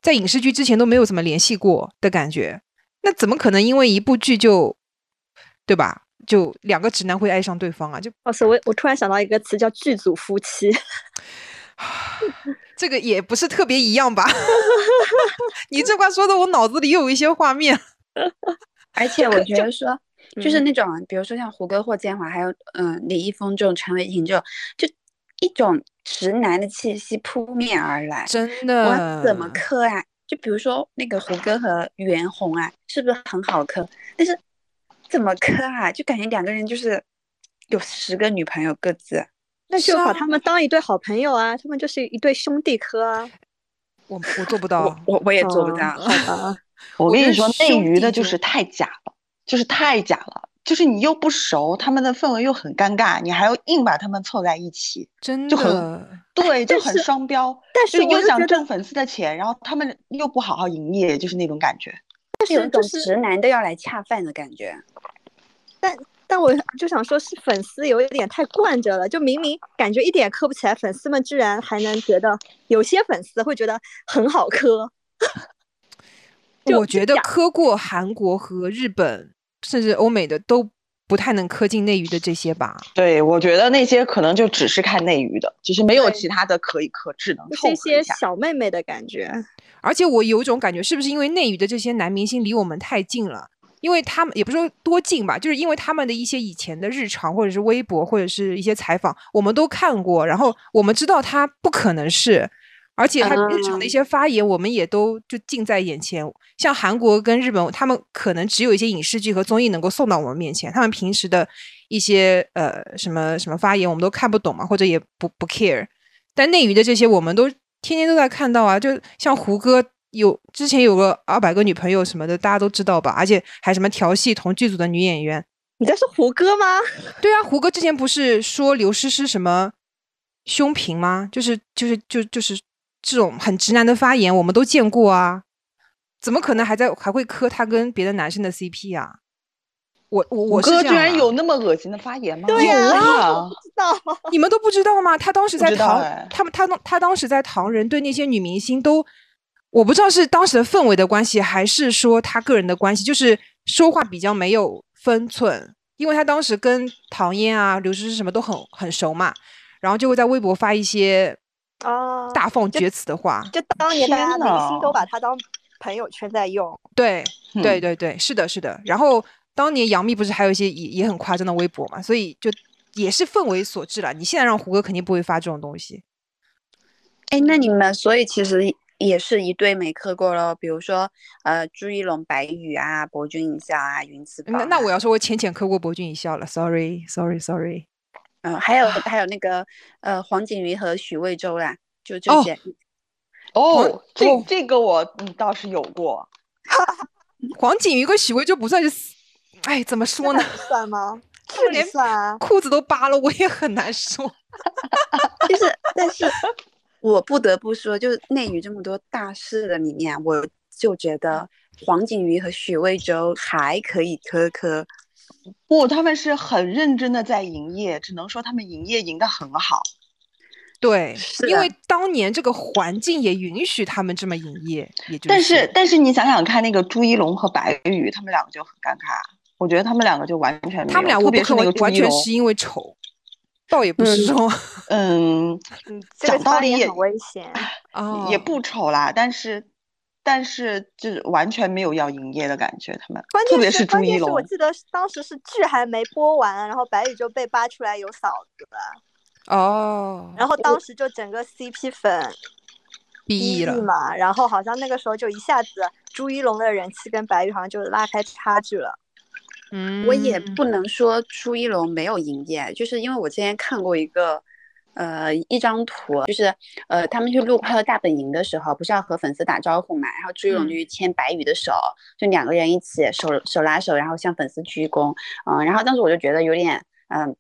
在影视剧之前都没有怎么联系过的感觉，那怎么可能因为一部剧就，对吧？就两个直男会爱上对方啊？就哦，所以我我突然想到一个词叫剧组夫妻，这个也不是特别一样吧？你这话说的，我脑子里又有一些画面。而且我觉得说，就是嗯那种，比如说像胡歌、或建华，还有嗯、呃李易峰这种陈伟霆这种，就一种直男的气息扑面而来。真的我怎么磕啊？就比如说那个胡歌和袁弘啊，是不是很好磕？但是怎么磕啊？就感觉两个人就是有十个女朋友各自。那就把他们当一对好朋友啊，他们就是一对兄弟磕啊。我我做不到。我我也做不哦到。啊，我跟你说，内娱的就就是太假了，就是太假了，就是你又不熟，他们的氛围又很尴尬，你还要硬把他们凑在一起，真就很的，对，就很双标，但是又想挣粉丝的钱，然后他们又不好好营业，就是那种感觉。有一种就是直男都要来恰饭的感觉。但但我就想说，是粉丝有一点太惯着了，就明明感觉一点磕不起来，粉丝们居然还能觉得，有些粉丝会觉得很好磕。我觉得磕过韩国和日本，甚至欧美的都不太能磕进内娱的这些吧。对，我觉得那些可能就只是看内娱的，就是没有其他的可以磕，只能就是一些凑合一下。小妹妹的感觉。而且我有一种感觉，是不是因为内娱的这些男明星离我们太近了？因为他们也不是说多近吧，就是因为他们的一些以前的日常，或者是微博，或者是一些采访，我们都看过，然后我们知道他不可能是，而且他日常的一嗯些发言，我们也都就近在眼前。像韩国跟日本，他们可能只有一些影视剧和综艺能够送到我们面前，他们平时的一些呃什么什么发言，我们都看不懂嘛，或者也不不 care。但内娱的这些，我们都天天都在看到啊，就像胡歌有之前有个二百个女朋友什么的，大家都知道吧？而且还什么调戏同剧组的女演员。你在说胡歌吗？对啊，胡歌之前不是说刘诗诗什么胸平吗？就是就是就就是这种很直男的发言，我们都见过啊，怎么可能还在还会磕他跟别的男生的 CP 啊？我我我哥居然有那么恶心的发言吗？对有呀啊，不知道。你们都不知道吗？他当时在唐，哎他们他他当时在唐人对那些女明星都，我不知道是当时的氛围的关系，还是说他个人的关系，就是说话比较没有分寸。因为他当时跟唐嫣啊、刘诗诗什么都很很熟嘛，然后就会在微博发一些哦，大放厥词的话。就当年大家天明星都把他当朋友圈在用。对对嗯对对，是的，是的。然后当年杨幂不是还有一些也也很夸张的微博嘛，所以就也是氛围所致了。你现在让胡歌肯定不会发这种东西。哎，那你们所以其实也是一对没磕过喽，比如说呃朱一龙、白宇啊、博君一笑啊、云子宝啊。那那我要说，我浅浅磕过博君一笑了，sorry，sorry，sorry。嗯、还有还有那个呃黄景瑜和许魏洲啦，就这哦些。哦，这哦这个我嗯倒是有过，黄景瑜跟许魏洲不算是死，哎，怎么说呢？算吗？算啊。裤子都扒了，我也很难说。就是，但是我不得不说，就是内娱这么多大事的里面，我就觉得黄景瑜和许魏洲还可以磕磕。不，他们是很认真的在营业，只能说他们营业营的很好。对，因为当年这个环境也允许他们这么营业，也就但是但是你想想看，那个朱一龙和白宇，他们两个就很尴尬。我觉得他们两个就完全没有，他们俩我不可能个朱一龙，完全是因为丑，倒也不是嗯说嗯，嗯，讲道理也很危险。哦，也不丑啦，但是但是就是完全没有要营业的感觉，他们关键特别是朱一是关键是我，记得当时是剧还没播完，然后白宇就被扒出来有嫂子了，哦，然后当时就整个 CP 粉毕业了，嘛，然后好像那个时候就一下子朱一龙的人气跟白宇好像就拉开差距了。嗯，我也不能说朱一龙没有营业，就是因为我之前看过一个。呃，一张图就是，呃，他们去录《快乐大本营》的时候，不是要和粉丝打招呼嘛？然后朱一龙就去牵白宇的手，就两个人一起手手拉手，然后向粉丝鞠躬。嗯、然后当时我就觉得有点，嗯、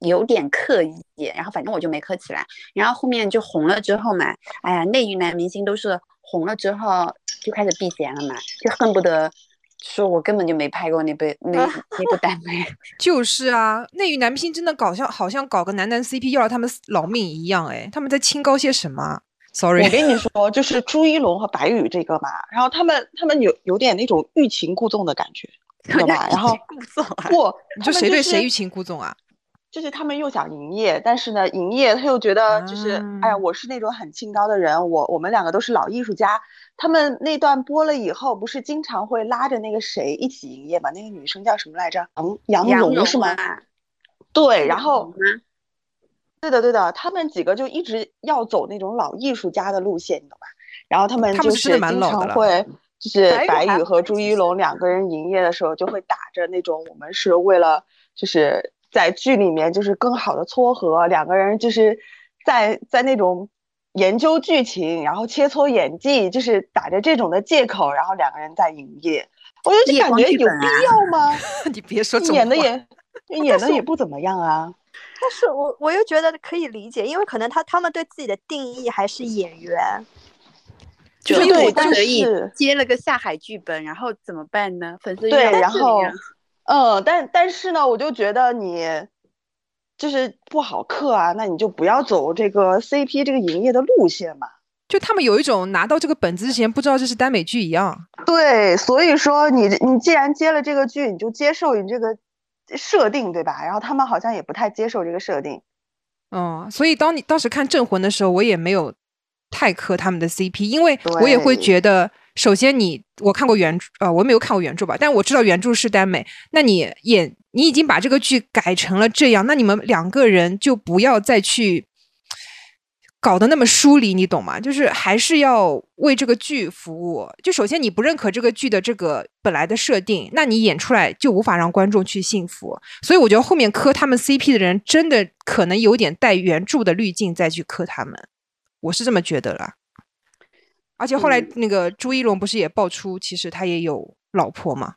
有点刻意，然后反正我就没磕起来。然后后面就红了之后嘛，哎呀，内娱男明星都是红了之后就开始避嫌了嘛，就恨不得说我根本就没拍过那部那那部 耽美。就是啊，内娱男明星真的搞笑好像搞个男男 CP 要了他们老命一样哎，他们在清高些什么？Sorry，我跟你说，就是朱一龙和白宇这个嘛，然后他们他们有有点那种欲擒故纵的感觉，知道吧？然后故纵啊，不，你说谁对谁欲擒故纵啊？就是他们又想营业，但是呢，营业他又觉得就是，哎呀，啊我是那种很清高的人，我我们两个都是老艺术家。他们那段播了以后，不是经常会拉着那个谁一起营业吗？那个女生叫什么来着？杨杨杨蓉是吗？啊对，然后？对的对的，他们几个就一直要走那种老艺术家的路线，你懂吧？然后他们就是经常会，就是白宇和朱一龙两个人营业的时候，就会打着那种我们是为了就是在剧里面就是更好的撮合，两个人就是在在那种研究剧情，然后切磋演技，就是打着这种的借口，然后两个人在营业。我就感觉有必要吗？你别说演的也 演的也不怎么样啊。但是我我又觉得可以理解，因为可能他他们对自己的定义还是演员，就是对我但可以是接了个下海剧本，然后怎么办呢？粉丝对，然后 嗯，但但是呢，我就觉得你就是不好嗑啊，那你就不要走这个 CP 这个营业的路线嘛。就他们有一种拿到这个本子之前不知道这是耽美剧一样。对，所以说你你既然接了这个剧，你就接受你这个设定，对吧？然后他们好像也不太接受这个设定。嗯，所以当你当时看《镇魂》的时候，我也没有太磕他们的 CP，因为我也会觉得，首先你我看过原著，呃，我没有看过原著吧，但我知道原著是耽美，那你演你已经把这个剧改成了这样，那你们两个人就不要再去搞得那么疏离，你懂吗？就是还是要为这个剧服务。就首先你不认可这个剧的这个本来的设定，那你演出来就无法让观众去信服。所以我觉得后面磕他们 CP 的人，真的可能有点带原著的滤镜再去磕他们，我是这么觉得了。而且后来嗯那个朱一龙不是也爆出，其实他也有老婆嘛，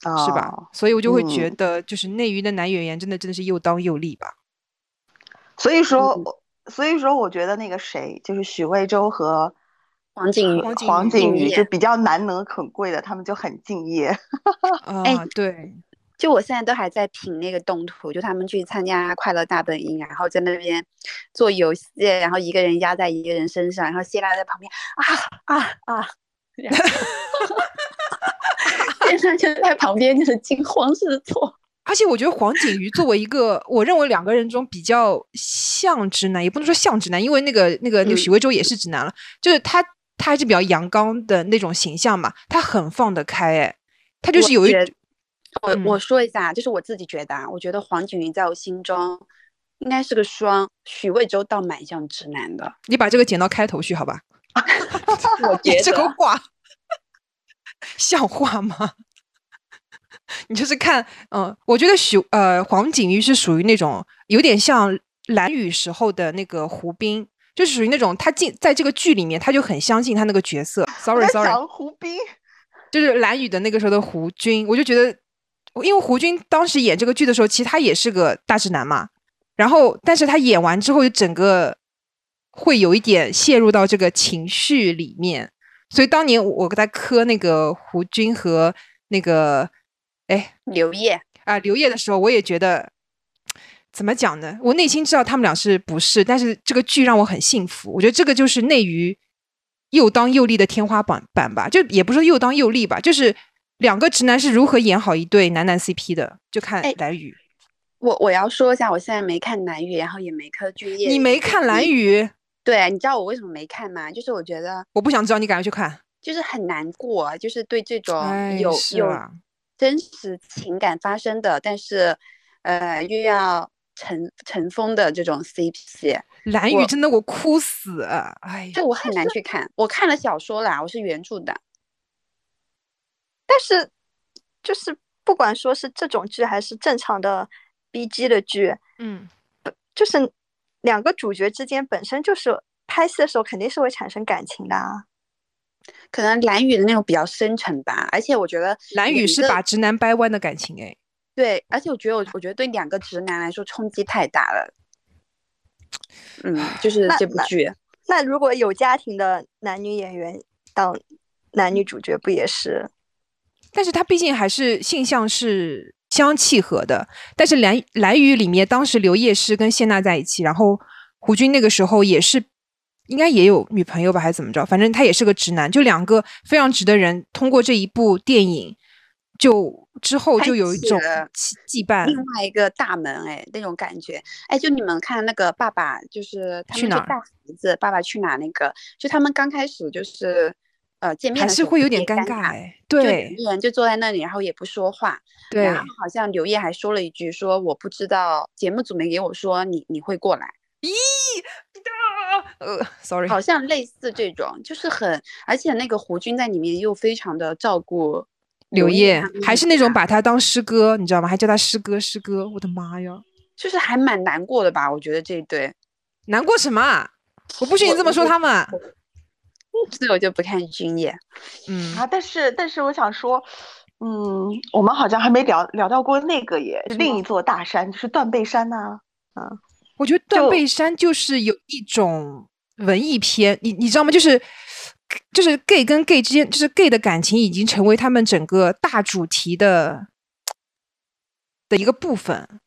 是吧？哦所以我就会觉嗯得，就是内娱的男演员真的真的是又当又立吧。所以说所以说，我觉得那个谁，就是许魏洲和黄景瑜黄景瑜就比较难能可贵的，他们就很敬业。啊、哎对，就我现在都还在品那个动图，就他们去参加快乐大本营，然后在那边做游戏，然后一个人压在一个人身上，然后谢娜在旁边啊啊啊，然后谢娜就在旁边就是惊慌失措。而且我觉得黄景瑜作为一个，我认为两个人中比较像直男，也不能说像直男，因为那个那个那个许嗯魏洲也是直男了，就是他他还是比较阳刚的那种形象嘛，他很放得开，哎，他就是有一我我说一下，就是我自己觉得啊，我觉得黄景瑜在我心中应该是个双，许魏洲倒蛮像直男的。你把这个剪到开头去，好吧？我你觉得这个话像话吗？你就是看，嗯，我觉得许呃黄景瑜是属于那种有点像蓝雨时候的那个胡兵，就是属于那种他进在这个剧里面，他就很相信他那个角色。我 Sorry 在 Sorry，想胡兵，就是蓝雨的那个时候的胡军，我就觉得，因为胡军当时演这个剧的时候，其实他也是个大直男嘛。然后，但是他演完之后，就整个会有一点陷入到这个情绪里面。所以当年我给他磕那个胡军和那个哎刘烨，啊刘烨的时候，我也觉得怎么讲呢？我内心知道他们俩是不是，但是这个剧让我很幸福。我觉得这个就是内娱又当又立的天花板板吧，就也不是说又当又立吧，就是两个直男是如何演好一对男男 CP 的，就看哎蓝宇。我我要说一下，我现在没看蓝宇，然后也没看俊业。你没看蓝？宇，对，你知道我为什么没看吗？就是我觉得我不想知道，你赶快去看。就是很难过，就是对这种哎有有真实情感发生的，但是呃又要尘尘封的这种 CP，蓝宇真的我哭死，哎呀就，我很难去看。我看了小说啦，我是原著的。但是就是不管说是这种剧还是正常的 BG 的剧，嗯，就是两个主角之间本身就是拍戏的时候肯定是会产生感情的啊。可能蓝宇的那种比较深沉吧，而且我觉得蓝宇演一个是把直男掰弯的感情，哎，对，而且我觉得我我觉得对两个直男来说冲击太大了。嗯，就是这部剧，那如果有家庭的男女演员当男女主角，不也是？但是他毕竟还是性向是相契合的。但是蓝蓝雨里面，当时刘烨是跟谢娜在一起，然后胡军那个时候也是应该也有女朋友吧，还是怎么着？反正他也是个直男。就两个非常直的人，通过这一部电影，就之后就有一种羁绊。另外一个大门，哎，那种感觉，哎，就你们看那个爸爸，就是他们带孩子，爸爸去哪那个，就他们刚开始就是。呃，见面还是会有点尴尬，哎，对，一人就坐在那里，然后也不说话，对，然后好像刘烨还说了一句，说我不知道节目组没给我说你你会过来，咦，呃，sorry，好像类似这种，就是很，而且那个胡军在里面又非常的照顾刘烨，还是那种把他当师哥，你知道吗？还叫他师哥师哥，我的妈呀，就是还蛮难过的吧？我觉得这一对难过什么？我不许你这么说他们。所以我就不看军演，嗯啊，但是但是我想说，嗯，我们好像还没聊聊到过那个耶，另一座大山就是断背山呐，啊，我觉得断背山就是有一种文艺片，你你知道吗？就是就是 gay 跟 gay 之间，就是 gay 的感情已经成为他们整个大主题的的一个部分。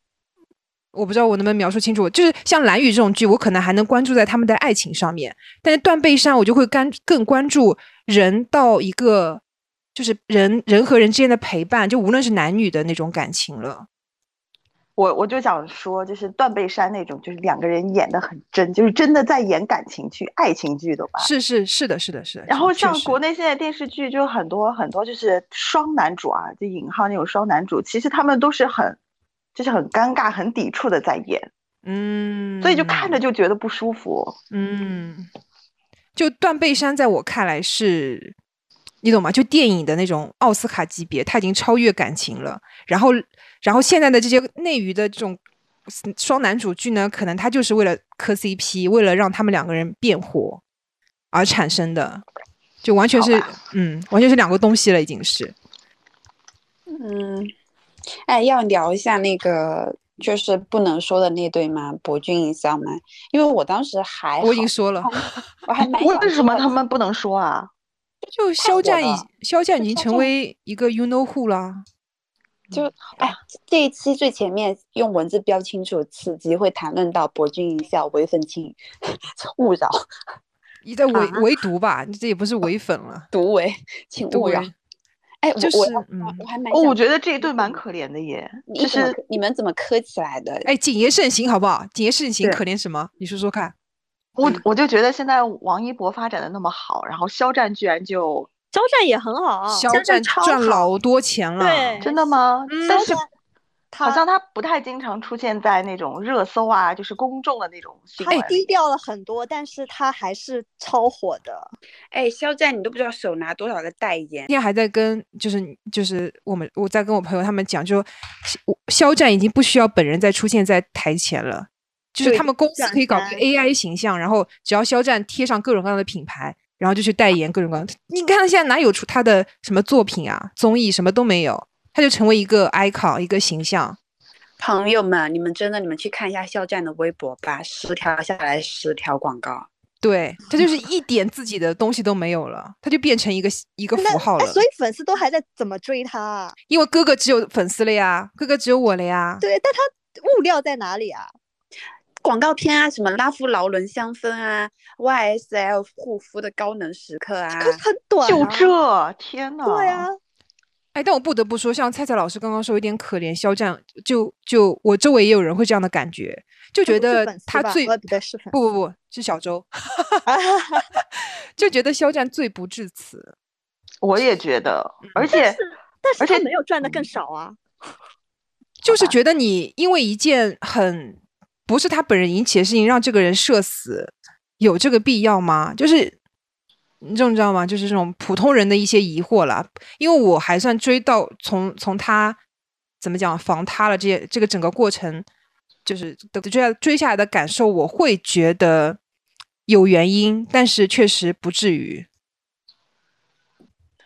我不知道我能不能描述清楚，就是像蓝雨这种剧，我可能还能关注在他们的爱情上面，但是断背山我就会干更关注人到一个，就是人人和人之间的陪伴，就无论是男女的那种感情了。我我就想说，就是断背山那种，就是两个人演的很真，就是真的在演感情剧、爱情剧的吧？是是是的，是的，是的。然后像国内现在电视剧就很多很多，就是双男主啊，就引号那种双男主，其实他们都是很。就是很尴尬、很抵触的在演，嗯，所以就看着就觉得不舒服，嗯，就断背山在我看来是，你懂吗？就电影的那种奥斯卡级别，它已经超越感情了。然后，然后现在的这些内娱的这种双男主剧呢，可能他就是为了磕 CP，为了让他们两个人变火而产生的，就完全是，嗯，完全是两个东西了，已经是，嗯。哎，要聊一下那个就是不能说的那对吗？博君一笑吗？因为我当时还我已经说了，我还蛮为什么他们不能说啊？就肖战已肖战已经成为一个 you know who 啦。就哎，这一期最前面用文字标清楚，此集会谈论到博君一笑唯粉情勿扰。你在唯唯独吧？你这也不是唯粉了，独唯，请勿扰。哎，就是，我还蛮，哦，我觉得这一对蛮可怜的耶。就是你们怎么磕起来的？哎，谨言慎行，好不好？谨言慎行，可怜什么？你说说看。我我就觉得现在王一博发展的那么好，然后肖战居然就肖战也很好，肖战赚老多钱了，对，真的吗？但是。好像他不太经常出现在那种热搜啊，就是公众的那种。他低调了很多，但是他还是超火的。哎，肖战，你都不知道手拿多少个代言。今天还在跟，就是就是我们我在跟我朋友他们讲，就肖战已经不需要本人再出现在台前了，就是他们公司可以搞个 AI 形象，然后只要肖战贴上各种各样的品牌，然后就去代言各种各样。你看现在哪有出他的什么作品啊？综艺什么都没有。他就成为一个 icon，一个形象。朋友们，你们真的，你们去看一下肖战的微博吧，十条下来十条广告。对他就是一点自己的东西都没有了，他就变成一个一个符号了。所以粉丝都还在怎么追他？因为哥哥只有粉丝了呀，哥哥只有我了呀。对，但他物料在哪里啊？广告片啊，什么拉夫劳伦香氛啊，YSL 护肤的高能时刻啊，很短。就这，天呐。对啊。哎，但我不得不说，像蔡蔡老师刚刚说，有点可怜肖战。就就我周围也有人会这样的感觉，就觉得他最不不不是小周，就觉得肖战罪不至此。我也觉得，而且但是他没有赚的更少啊。就是觉得你因为一件很不是他本人引起的事情，让这个人社死，有这个必要吗？就是。你这种知道吗？就是这种普通人的一些疑惑了，因为我还算追到从从他怎么讲防塌了这些这个整个过程，就是追追下来的感受，我会觉得有原因，但是确实不至于。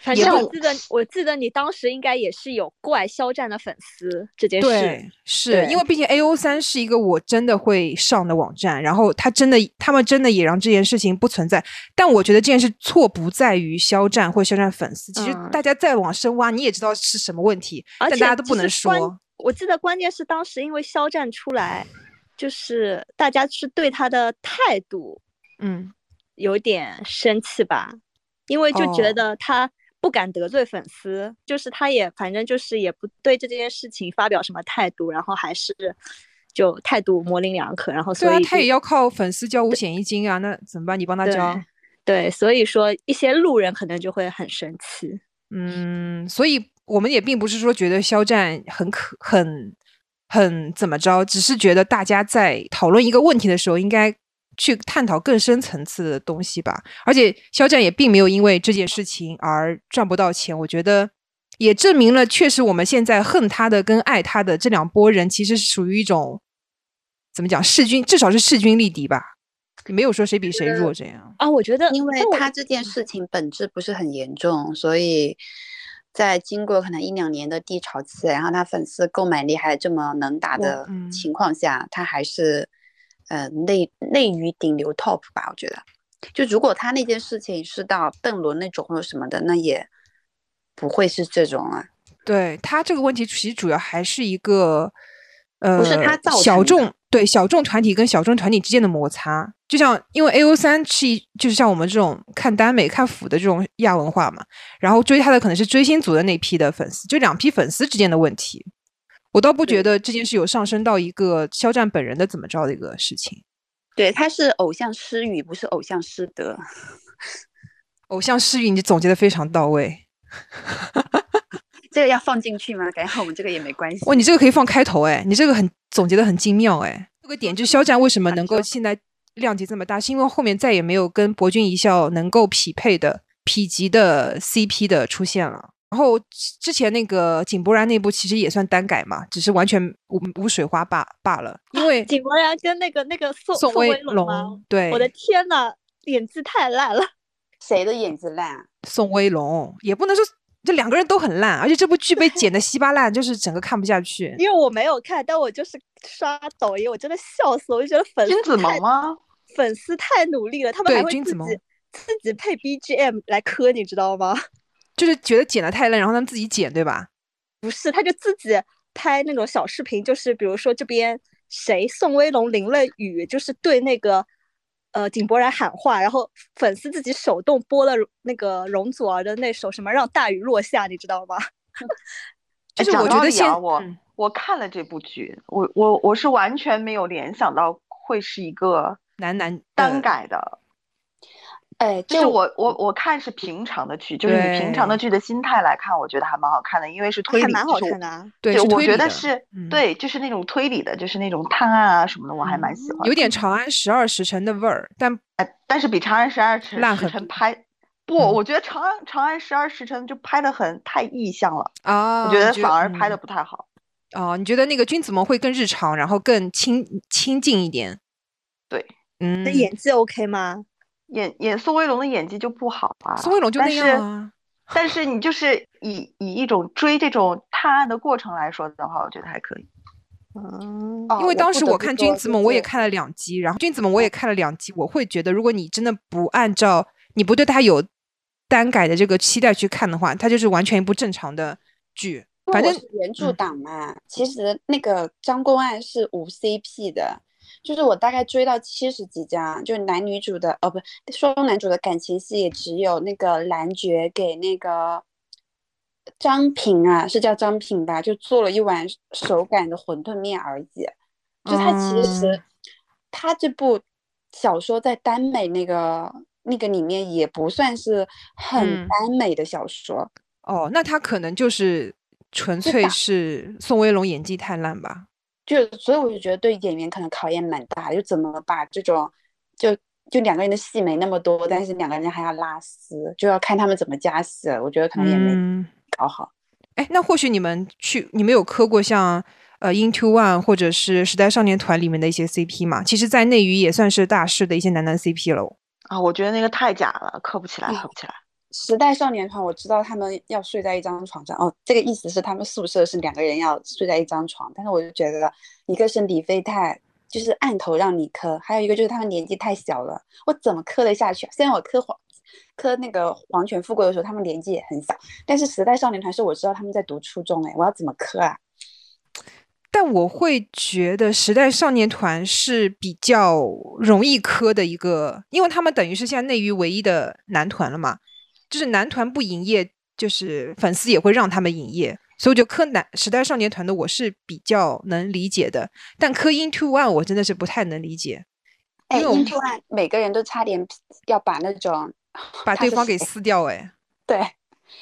反正我记得，我记得你当时应该也是有怪肖战的粉丝这件事。对，是对因为毕竟 A O 三是一个我真的会上的网站，然后他真的，他们真的也让这件事情不存在。但我觉得这件事错不在于肖战或肖战粉丝，其实嗯大家再往深挖，你也知道是什么问题，但大家都不能说。我记得关键是当时因为肖战出来，就是大家是对他的态度嗯，有点生气吧，因为就觉哦得他不敢得罪粉丝，就是他也反正就是也不对这件事情发表什么态度，然后还是就态度模棱两可，然后所以，他也要靠粉丝交五险一金啊，那怎么办？你帮他交对。对，所以说一些路人可能就会很生气。嗯，所以我们也并不是说觉得肖战很可很很怎么着，只是觉得大家在讨论一个问题的时候，应该去探讨更深层次的东西吧。而且肖战也并没有因为这件事情而赚不到钱，我觉得也证明了，确实我们现在恨他的跟爱他的这两拨人，其实是属于一种怎么讲势均，至少是势均力敌吧，没有说谁比谁弱这样。啊，我觉得，因为他这件事情本质不是很严重，所以在经过可能一两年的低潮期，然后他粉丝购买力还这么能打的嗯情况下，他还是呃内内娱顶流 top 吧，我觉得。就如果他那件事情是到邓伦那种或者什么的，那也不会是这种啊。对他这个问题，其实主要还是一个呃，不是他造小众对小众团体跟小众团体之间的摩擦。就像因为 A O 三是一就是像我们这种看耽美看腐的这种亚文化嘛，然后追他的可能是追星族的那批的粉丝，就两批粉丝之间的问题。我倒不觉得这件事有上升到一个肖战本人的怎么着的一个事情。对，他是偶像失语，不是偶像失德。偶像失语，你总结的非常到位。这个要放进去吗？感觉和我们这个也没关系。哇，你这个可以放开头哎，你这个很总结的很精妙哎。这个点就是肖战为什么能够现在量级这么大，是因为后面再也没有跟博君一笑能够匹配的匹级的 CP 的出现了。然后之前那个井柏然那部其实也算单改嘛，只是完全无无水花罢罢了。因为井柏然跟那个那个宋宋威龙对，我的天呐，演技太烂了。谁的演技烂啊？宋威龙也不能说这两个人都很烂，而且这部剧被剪的稀巴烂，就是整个看不下去。因为我没有看，但我就是刷抖音，我真的笑死，我就觉得粉金子丝太萌吗？粉丝太努力了，他们还会自己君子萌自己配 BGM 来磕，你知道吗？就是觉得剪的太烂，然后他们自己剪，对吧？不是，他就自己拍那种小视频，就是比如说这边谁宋威龙淋了雨，就是对那个呃井柏然喊话，然后粉丝自己手动播了那个容祖儿的那首什么让大雨落下，你知道吗？就是我觉得啊，我、嗯我看了这部剧，我我我是完全没有联想到会是一个男男单呃改的，哎，就是我我我看是平常的剧，就是以平常的剧的心态来看，我觉得还蛮好看的，因为是推理，还蛮好就是看的啊。对，我觉得是、嗯对，就是那种推理的，就是那种探案啊什么的，我还蛮喜欢。有点《长安十二时辰》的味儿，但哎，但是比《长安十二时辰拍不，嗯我觉得长安《长安十二时辰》就拍的很太意象了，啊，我觉得反而拍的嗯不太好。哦，你觉得那个君子盟会更日常，然后更亲亲近一点？对，嗯那，演技 OK 吗？演演宋威龙的演技就不好啊，宋威龙就那但是样啊。但是你就是以以一种追这种探案的过程来说的话，我觉得还可以。嗯，哦因为当时我看君子们，我也看了两集，然后君子们我也看了两集，我会觉得，如果你真的不按照你不对他有单改的这个期待去看的话，它就是完全一部正常的剧。反正原著嗯党嘛，其实那个张公案是无 CP 的，就是我大概追到七十几章，就男女主的哦不双男主的感情戏也只有那个男爵给那个张平啊，是叫张平吧，就做了一碗手擀的馄饨面而已。就他其实、嗯他这部小说在耽美那个那个里面也不算是很嗯耽美的小说。哦，那他可能就是纯粹是宋威龙演技太烂吧？就所以我就觉得对演员可能考验蛮大，就怎么把这种就就两个人的戏没那么多，但是两个人还要拉丝，就要看他们怎么加戏了。我觉得可能也没嗯，搞好。哎，那或许你们去，你们有磕过像呃 Into One 或者是时代少年团里面的一些 CP 嘛？其实，在内娱也算是大势的一些男男 CP 了。啊，我觉得那个太假了，磕不起来，磕不起来。时代少年团，我知道他们要睡在一张床上。哦，这个意思是他们宿舍是两个人要睡在一张床，但是我就觉得一个是李飞太，就是按头让你磕，还有一个就是他们年纪太小了，我怎么磕得下去？虽然我磕黄磕那个黄泉富贵的时候，他们年纪也很小，但是时代少年团是我知道他们在读初中，哎，我要怎么磕啊？但我会觉得时代少年团是比较容易磕的一个，因为他们等于是现在内娱唯一的男团了嘛，就是男团不营业，就是粉丝也会让他们营业，所以我就磕男时代少年团的我是比较能理解的，但磕 Into One 我真的是不太能理解，哎因为，Into One 每个人都差点要把那种把对方给撕掉，哎，对，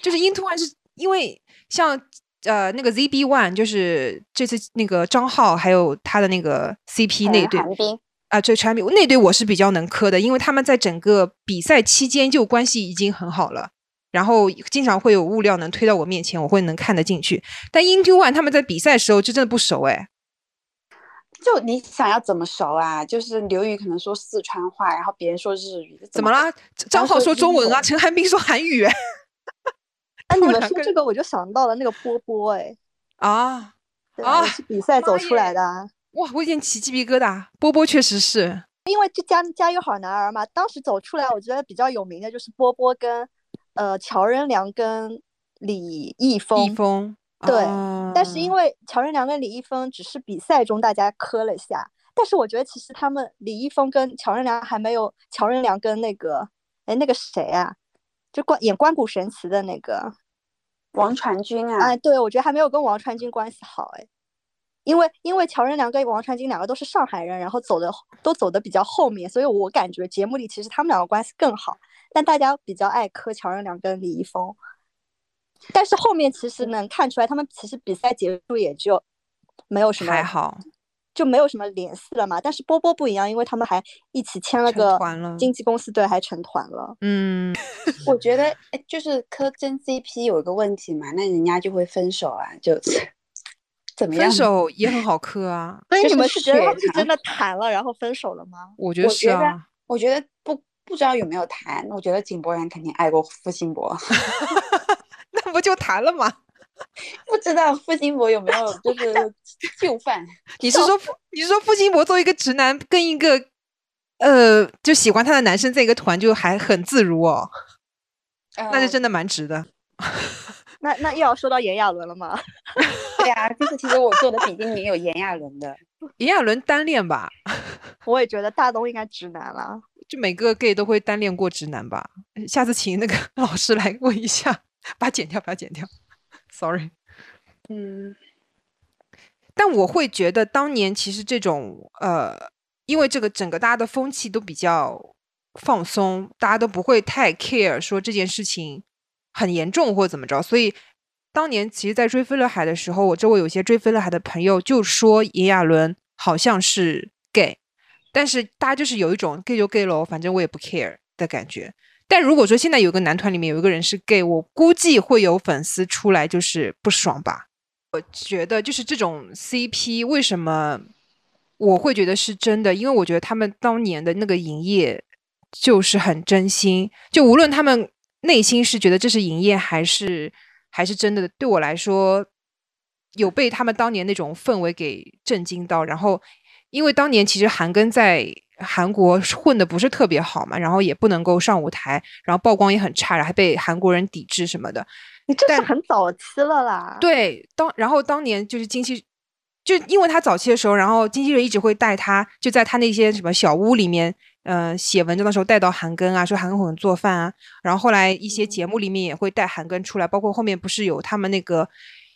就是 Into One 是因为像呃那个 ZB One，就是这次那个张浩还有他的那个 CP 那对陈寒冰，啊，这产品那对我是比较能磕的，因为他们在整个比赛期间就关系已经很好了，然后经常会有物料能推到我面前，我会能看得进去。但 Into One 他们在比赛的时候就真的不熟哎，就你想要怎么熟啊？就是刘宇可能说四川话，然后别人说日语，怎么？啦？张浩说中文啊，陈寒冰说韩语哎 哎，你们 说这个我就想到了那个波波，哎，啊对啊比赛走出来的啊。哇，我有点起鸡皮疙瘩。波波确实是因为这家家有好男儿嘛，当时走出来，我觉得比较有名的就是波波跟呃乔任梁跟李易峰。易峰，对啊但是因为乔任梁跟李易峰只是比赛中大家磕了一下，但是我觉得其实他们李易峰跟乔任梁还没有乔任梁跟那个哎那个谁啊，就关演关谷神奇的那个王传君啊，哎，对我觉得还没有跟王传君关系好哎，因为因为乔任梁跟王传君两个都是上海人，然后走的都走的比较后面，所以我感觉节目里其实他们两个关系更好，但大家比较爱磕乔任梁跟李易峰。但是后面其实能看出来，他们其实比赛结束也就没有什么还好，就没有什么联系了嘛。但是波波不一样，因为他们还一起签了个团了经纪公司，对，还成团了。嗯，我觉得哎，就是磕真 CP 有一个问题嘛，那人家就会分手啊，就怎么样？分手也很好磕啊，你们是觉得他们是真的谈了，然后分手了吗？我觉得我觉得是啊。我觉得不不知道有没有谈，我觉得井柏然肯定爱过付辛博，那不就谈了吗？不知道付辛博有没有就是就范。你是说付你是说付辛博作为一个直男，跟一个呃就喜欢他的男生在一个团，就还很自如哦，那就呃真的蛮值的。那那又要说到炎亚纶了吗？对啊，这次其实我做的比例里面有炎亚纶的，炎亚纶单恋吧，我也觉得大东应该直男了。就每个 gay 都会单恋过直男吧。下次请那个老师来问一下，把它剪掉，把它剪掉。Sorry。嗯，但我会觉得当年其实这种呃，因为这个整个大家的风气都比较放松，大家都不会太 care 说这件事情很严重或怎么着，所以当年其实，在追飞乐海的时候，我周围有些追飞乐海的朋友就说炎亚纶好像是 gay，但是大家就是有一种 gay 就 gay 喽，反正我也不 care 的感觉。但如果说现在有个男团里面有一个人是 gay，我估计会有粉丝出来就是不爽吧。我觉得就是这种 CP 为什么我会觉得是真的？因为我觉得他们当年的那个营业就是很真心，就无论他们内心是觉得这是营业还是还是真的，对我来说有被他们当年那种氛围给震惊到。然后，因为当年其实韩庚在韩国混的不是特别好嘛，然后也不能够上舞台，然后曝光也很差，然后还被韩国人抵制什么的。你这是很早期了啦。对，当然后当年就是经纪，就因为他早期的时候，然后经纪人一直会带他，就在他那些什么小屋里面，呃，写文章的时候带到韩庚啊，说韩庚很会做饭啊。然后后来一些节目里面也会带韩庚出来，包括后面不是有他们那个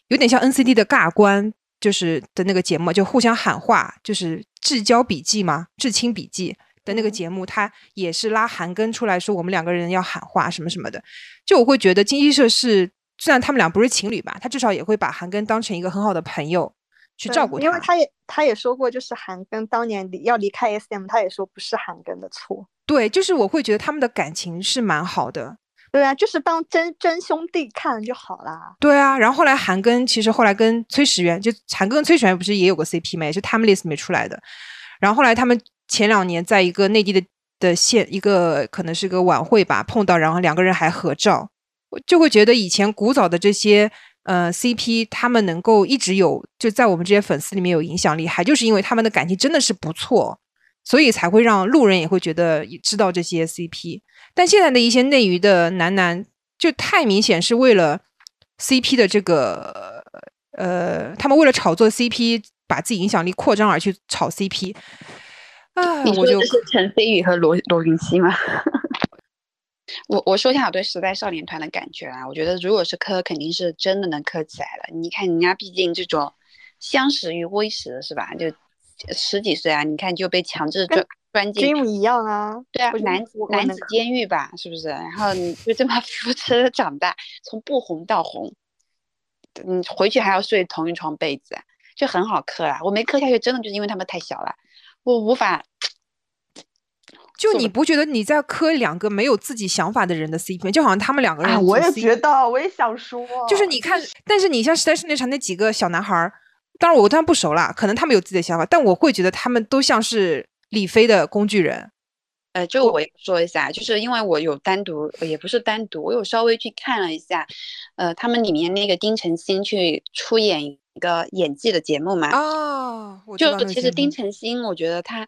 有点像 NCT 的尬关，就是的那个节目，就互相喊话，就是至交笔记嘛，至亲笔记。的那个节目，他也是拉韩庚出来说我们两个人要喊话什么什么的，就我会觉得经纪社是虽然他们俩不是情侣吧，他至少也会把韩庚当成一个很好的朋友去照顾因为他也他也说过，就是韩庚当年离要离开 SM，他也说不是韩庚的错。对，就是我会觉得他们的感情是蛮好的。对啊，就是当真真兄弟看就好啦。对啊，然后后来韩庚其实后来跟崔始源，就韩庚跟崔始源不是也有个 CP 嘛，也是 Timeless 里面出来的。然后后来他们前两年在一个内地的的现一个可能是个晚会吧，碰到然后两个人还合照，我就会觉得以前古早的这些呃 CP 他们能够一直有就在我们这些粉丝里面有影响力，还就是因为他们的感情真的是不错，所以才会让路人也会觉得知道这些 CP。但现在的一些内娱的男男就太明显是为了 CP 的这个呃，他们为了炒作 CP，把自己影响力扩张而去炒 CP。啊，你说我就的是陈飞宇和罗罗云熙吗？我我说一下我对时代少年团的感觉啊，我觉得如果是磕，肯定是真的能磕起来了。你看人家毕竟这种相识于微时是吧？就十几岁啊，你看就被强制跟钻钻进 Dream 一样啊，对啊男男子监狱吧，是不是？然后你就这么 扶持着长大，从不红到红，你回去还要睡同一床被子，就很好磕啊。我没磕下去，真的就是因为他们太小了，我无法。就你不不觉得你在磕两个没有自己想法的人的 CP 吗？就好像他们两个人哎，我也觉得，我也想说，就是你看，但是你像时代少年团那几个小男孩儿，当然我当然不熟啦，可能他们有自己的想法，但我会觉得他们都像是李飞的工具人。呃，就我也说一下，就是因为我有单独，也不是单独，我有稍微去看了一下，呃，他们里面那个丁程鑫去出演一个演技的节目嘛，哦，就其实丁程鑫，我觉得他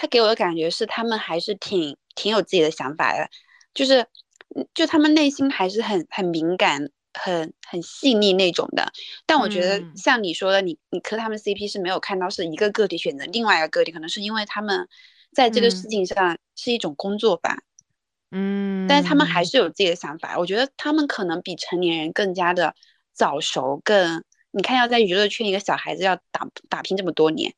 他给我的感觉是他们还是挺挺有自己的想法的，就是嗯就他们内心还是很很敏感、很很细腻那种的。但我觉得嗯像你说的，你你磕他们 CP 是没有看到是一个个体选择另外一个个体，可能是因为他们在这个事嗯情上是一种工作吧。嗯，但是他们还是有自己的想法。我觉得他们可能比成年人更加的早熟，更你看要在娱乐圈一个小孩子要打打拼这么多年，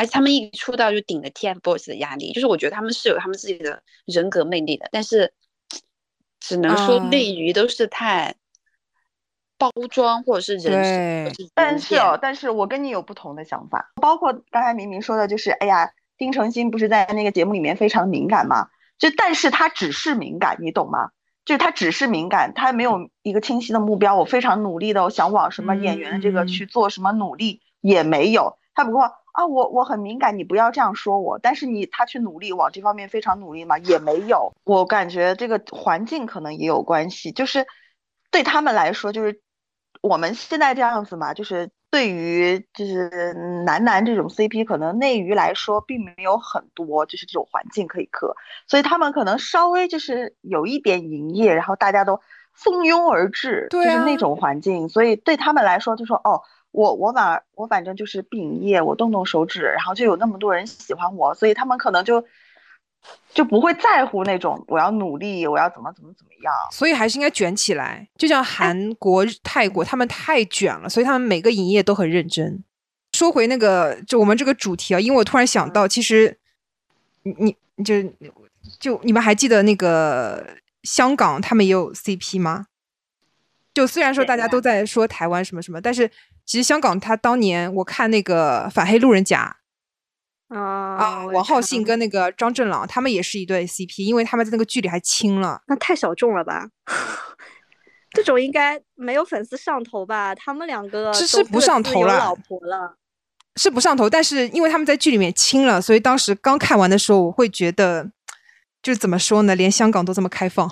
而且他们一出道就顶着 TFBOYS 的压力，就是我觉得他们是有他们自己的人格魅力的，但是只能说啊内娱都是太包装或者是人设，但是哦，但是我跟你有不同的想法，包括刚才明明说的，就是哎呀，丁程鑫不是在那个节目里面非常敏感吗？就但是他只是敏感，你懂吗？就是他只是敏感，他没有一个清晰的目标。我非常努力的，我想往什么演员的这个嗯去做什么努力也没有。他不过啊，我我很敏感，你不要这样说我。但是你他去努力往这方面非常努力嘛？也没有。我感觉这个环境可能也有关系，就是对他们来说，就是我们现在这样子嘛，就是对于就是男男这种 CP，可能内娱来说并没有很多就是这种环境可以磕，所以他们可能稍微就是有一点营业，然后大家都蜂拥而至，对啊就是那种环境，所以对他们来说就说哦。我我反我反正就是不营业，我动动手指，然后就有那么多人喜欢我，所以他们可能就就不会在乎那种我要努力，我要怎么怎么怎么样。所以还是应该卷起来，就像韩国、日泰国，他们太卷了，所以他们每个营业都很认真。说回那个，就我们这个主题啊，因为我突然想到，其实你你你就就你们还记得那个香港他们也有 CP 吗？就虽然说大家都在说台湾什么什么，但是其实香港它当年我看那个反黑路人甲啊啊，王浩信跟那个张振朗他们也是一对 CP，因为他们在那个剧里还亲了。那太小众了吧？这种应该没有粉丝上头吧？他们两个是都是不上头了老婆了。是不上头，但是因为他们在剧里面亲了，所以当时刚看完的时候，我会觉得，就是怎么说呢，连香港都这么开放。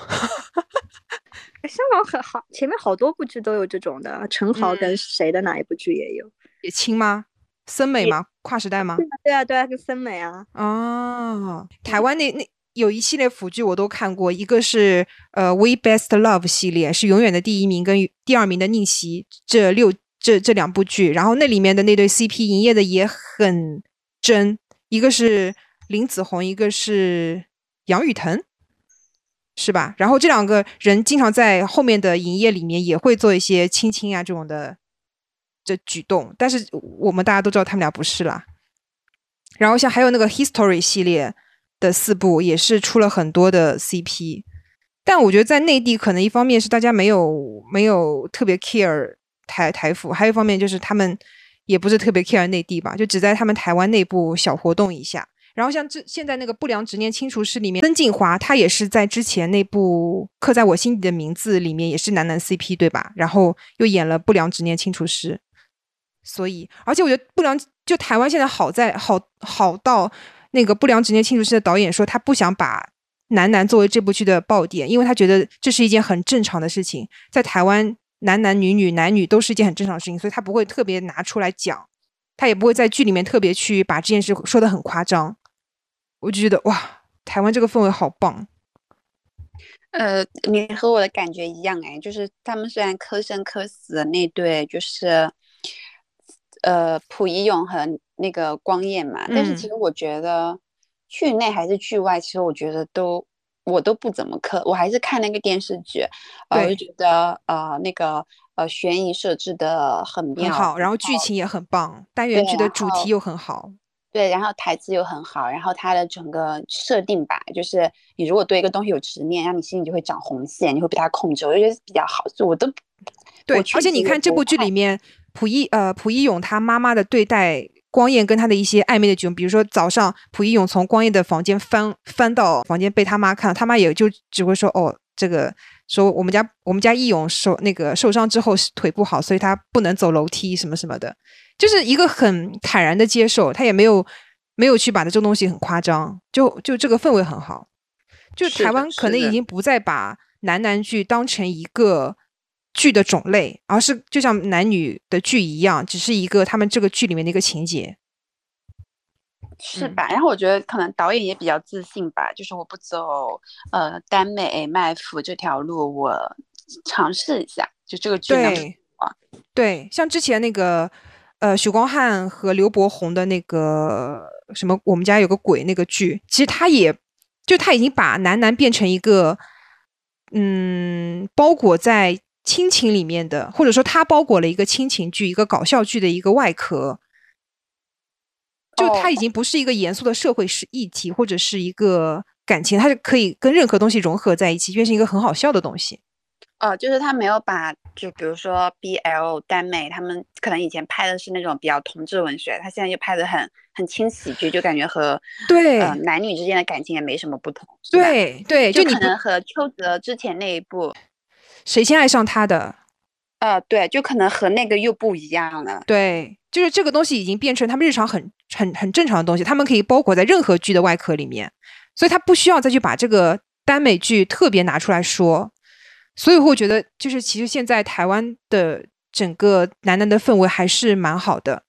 哎香港很好，前面好多部剧都有这种的，陈豪跟嗯谁的哪一部剧也有？也亲吗？森美吗？跨时代吗对？啊，对啊，对啊，跟森美啊，哦，台湾那那有一系列腐剧我都看过，一个是呃《We Best Love》系列，是永远的第一名跟第二名的逆袭这六这这两部剧，然后那里面的那对 CP 营业的也很真，一个是林子闳，一个是杨雨腾。是吧？然后这两个人经常在后面的营业里面也会做一些亲亲啊这种的这举动，但是我们大家都知道他们俩不是啦。然后像还有那个 History 系列的四部，也是出了很多的 CP，但我觉得在内地可能一方面是大家没有没有特别 care 台台服，还有一方面就是他们也不是特别 care 内地吧，就只在他们台湾内部小活动一下。然后像这现在那个不良执念清除师里面，曾静华他也是在之前那部刻在我心底的名字里面也是男男 CP 对吧？然后又演了不良执念清除师，所以而且我觉得不良就台湾现在好在好好到那个《不良执念清除师》的导演说，他不想把男男作为这部剧的爆点，因为他觉得这是一件很正常的事情，在台湾男男女女男女都是一件很正常的事情，所以他不会特别拿出来讲，他也不会在剧里面特别去把这件事说的很夸张。我就觉得哇，台湾这个氛围好棒。呃，你和我的感觉一样哎，就是他们虽然磕生磕死的那对，就是呃溥仪勇和那个光彦嘛，但是其实我觉得剧内还是剧外，其实我觉得都我都不怎么磕，我还是看那个电视剧，呃，就觉得呃那个呃悬疑设置的很妙，很好，然后剧情也很棒，单元剧的主题又很好。对，然后台词又很好，然后它的整个设定吧，就是你如果对一个东西有执念，让你心里就会长红线，你会被它控制，我觉得比较好。所以我都对，而且你看这部剧里面，朴一呃朴一勇他妈妈的对待光彦跟他的一些暧昧的举动，比如说早上朴一勇从光彦的房间翻翻到房间被他妈看，他妈也就只会说哦，这个说我们家我们家义勇受那个受伤之后腿不好，所以他不能走楼梯什么什么的。就是一个很坦然的接受，他也没有没有去把这个东西很夸张，就就这个氛围很好。就台湾可能已经不再把男男剧当成一个剧的种类，而是就像男女的剧一样，只是一个他们这个剧里面的一个情节，是吧？然后我觉得可能导演也比较自信吧，就是我不走呃耽美卖腐这条路，我尝试一下，就这个剧对对，像之前那个。呃，许光汉和刘伯宏的那个什么，我们家有个鬼那个剧，其实他也就他已经把男男变成一个，嗯，包裹在亲情里面的，或者说他包裹了一个亲情剧、一个搞笑剧的一个外壳，就他已经不是一个严肃的社会是议题，或者是一个感情，它是可以跟任何东西融合在一起，变成一个很好笑的东西。哦，就是他没有把，就比如说 B L 耽美，他们可能以前拍的是那种比较同志文学，他现在就拍的很很轻喜剧，就感觉和对男女之间的感情也没什么不同。对对，就可能和邱泽之前那一部谁先爱上他的，呃，对，就可能和那个又不一样了。对，就是这个东西已经变成他们日常很很很正常的东西，他们可以包裹在任何剧的外壳里面，所以他不需要再去把这个耽美剧特别拿出来说。所以我觉得，就是其实现在台湾的整个男男的氛围还是蛮好的。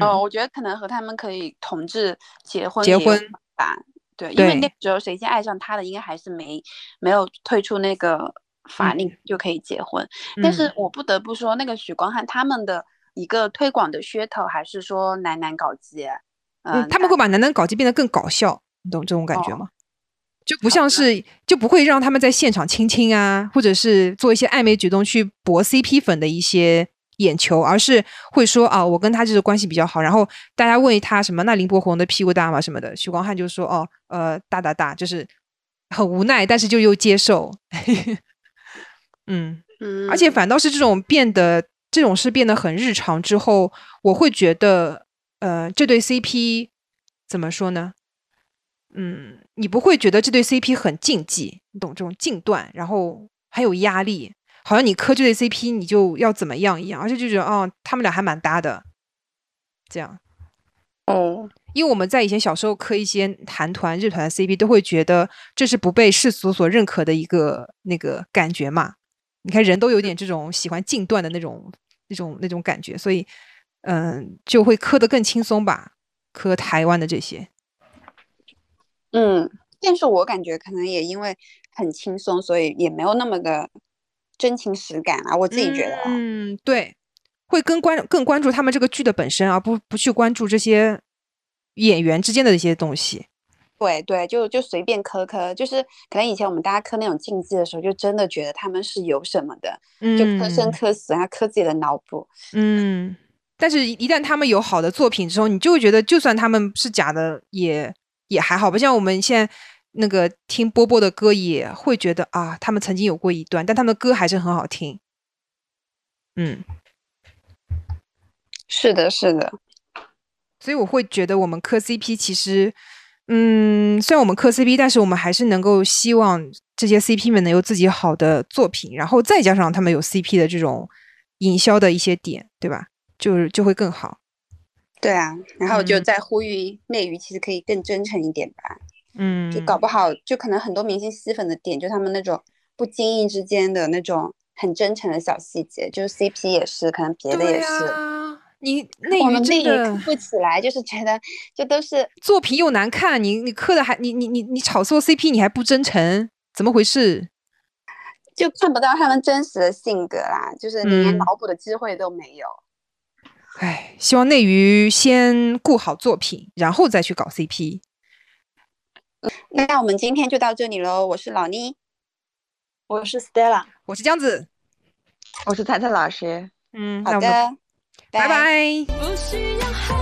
哦，我觉得可能和他们可以同志结婚结婚吧。对，因为那时候谁先爱上他的，应该还是没没有退出那个法令就可以结婚。但是我不得不说，那个许光汉他们的一个推广的噱头，还是说男男搞基。嗯，他们会把男男搞基变得更搞笑，你懂这种感觉吗？就不像是就不会让他们在现场亲亲啊，或者是做一些暧昧举动去博 CP 粉的一些眼球，而是会说啊，我跟他就是关系比较好。然后大家问他什么，那林柏宏的屁股大吗？什么的，许光汉就说哦，呃，大大大，就是很无奈，但是就又接受。嗯嗯，而且反倒是这种变得这种事变得很日常之后，我会觉得呃，这对 CP 怎么说呢？嗯，你不会觉得这对 CP 很禁忌，你懂这种禁断，然后还有压力，好像你磕这对 CP 你就要怎么样一样，而且就觉得哦，他们俩还蛮搭的，这样。哦，因为我们在以前小时候磕一些韩团、日团的 CP，都会觉得这是不被世俗所认可的一个那个感觉嘛。你看人都有点这种喜欢禁断的那种、那种、那种感觉，所以嗯，就会磕得更轻松吧，磕台湾的这些。嗯，但是我感觉可能也因为很轻松，所以也没有那么的真情实感啊。我自己觉得，嗯，对，会更关更关注他们这个剧的本身，而不不去关注这些演员之间的一些东西。对对，就就随便磕磕，就是可能以前我们大家磕那种竞技的时候，就真的觉得他们是有什么的，就磕生磕死，然后磕自己的脑补。嗯，但是一旦他们有好的作品之后，你就会觉得，就算他们是假的，也。也还好吧，像我们现在那个听波波的歌，也会觉得啊，他们曾经有过一段，但他们的歌还是很好听。嗯，是的，是的。所以我会觉得我们磕 CP 其实，嗯，虽然我们磕 CP，但是我们还是能够希望这些 CP 们能有自己好的作品，然后再加上他们有 CP 的这种营销的一些点，对吧？就是就会更好。对啊，然后就嗯在呼吁内娱其实可以更真诚一点吧，嗯，就搞不好就可能很多明星吸粉的点，就他们那种不经意之间的那种很真诚的小细节，就是 CP 也是，可能别的也是。啊，你内娱内真的娱不起来，就是觉得就都是作品又难看，你你磕的还你你你你炒作 CP 你还不真诚，怎么回事？就看不到他们真实的性格啦，就是你连嗯脑补的机会都没有。唉，希望内娱先顾好作品，然后再去搞 CP。那我们今天就到这里喽，我是老妮，我是 Stella。我是江子，我是彩彩老师。嗯，好的，拜拜。不需要很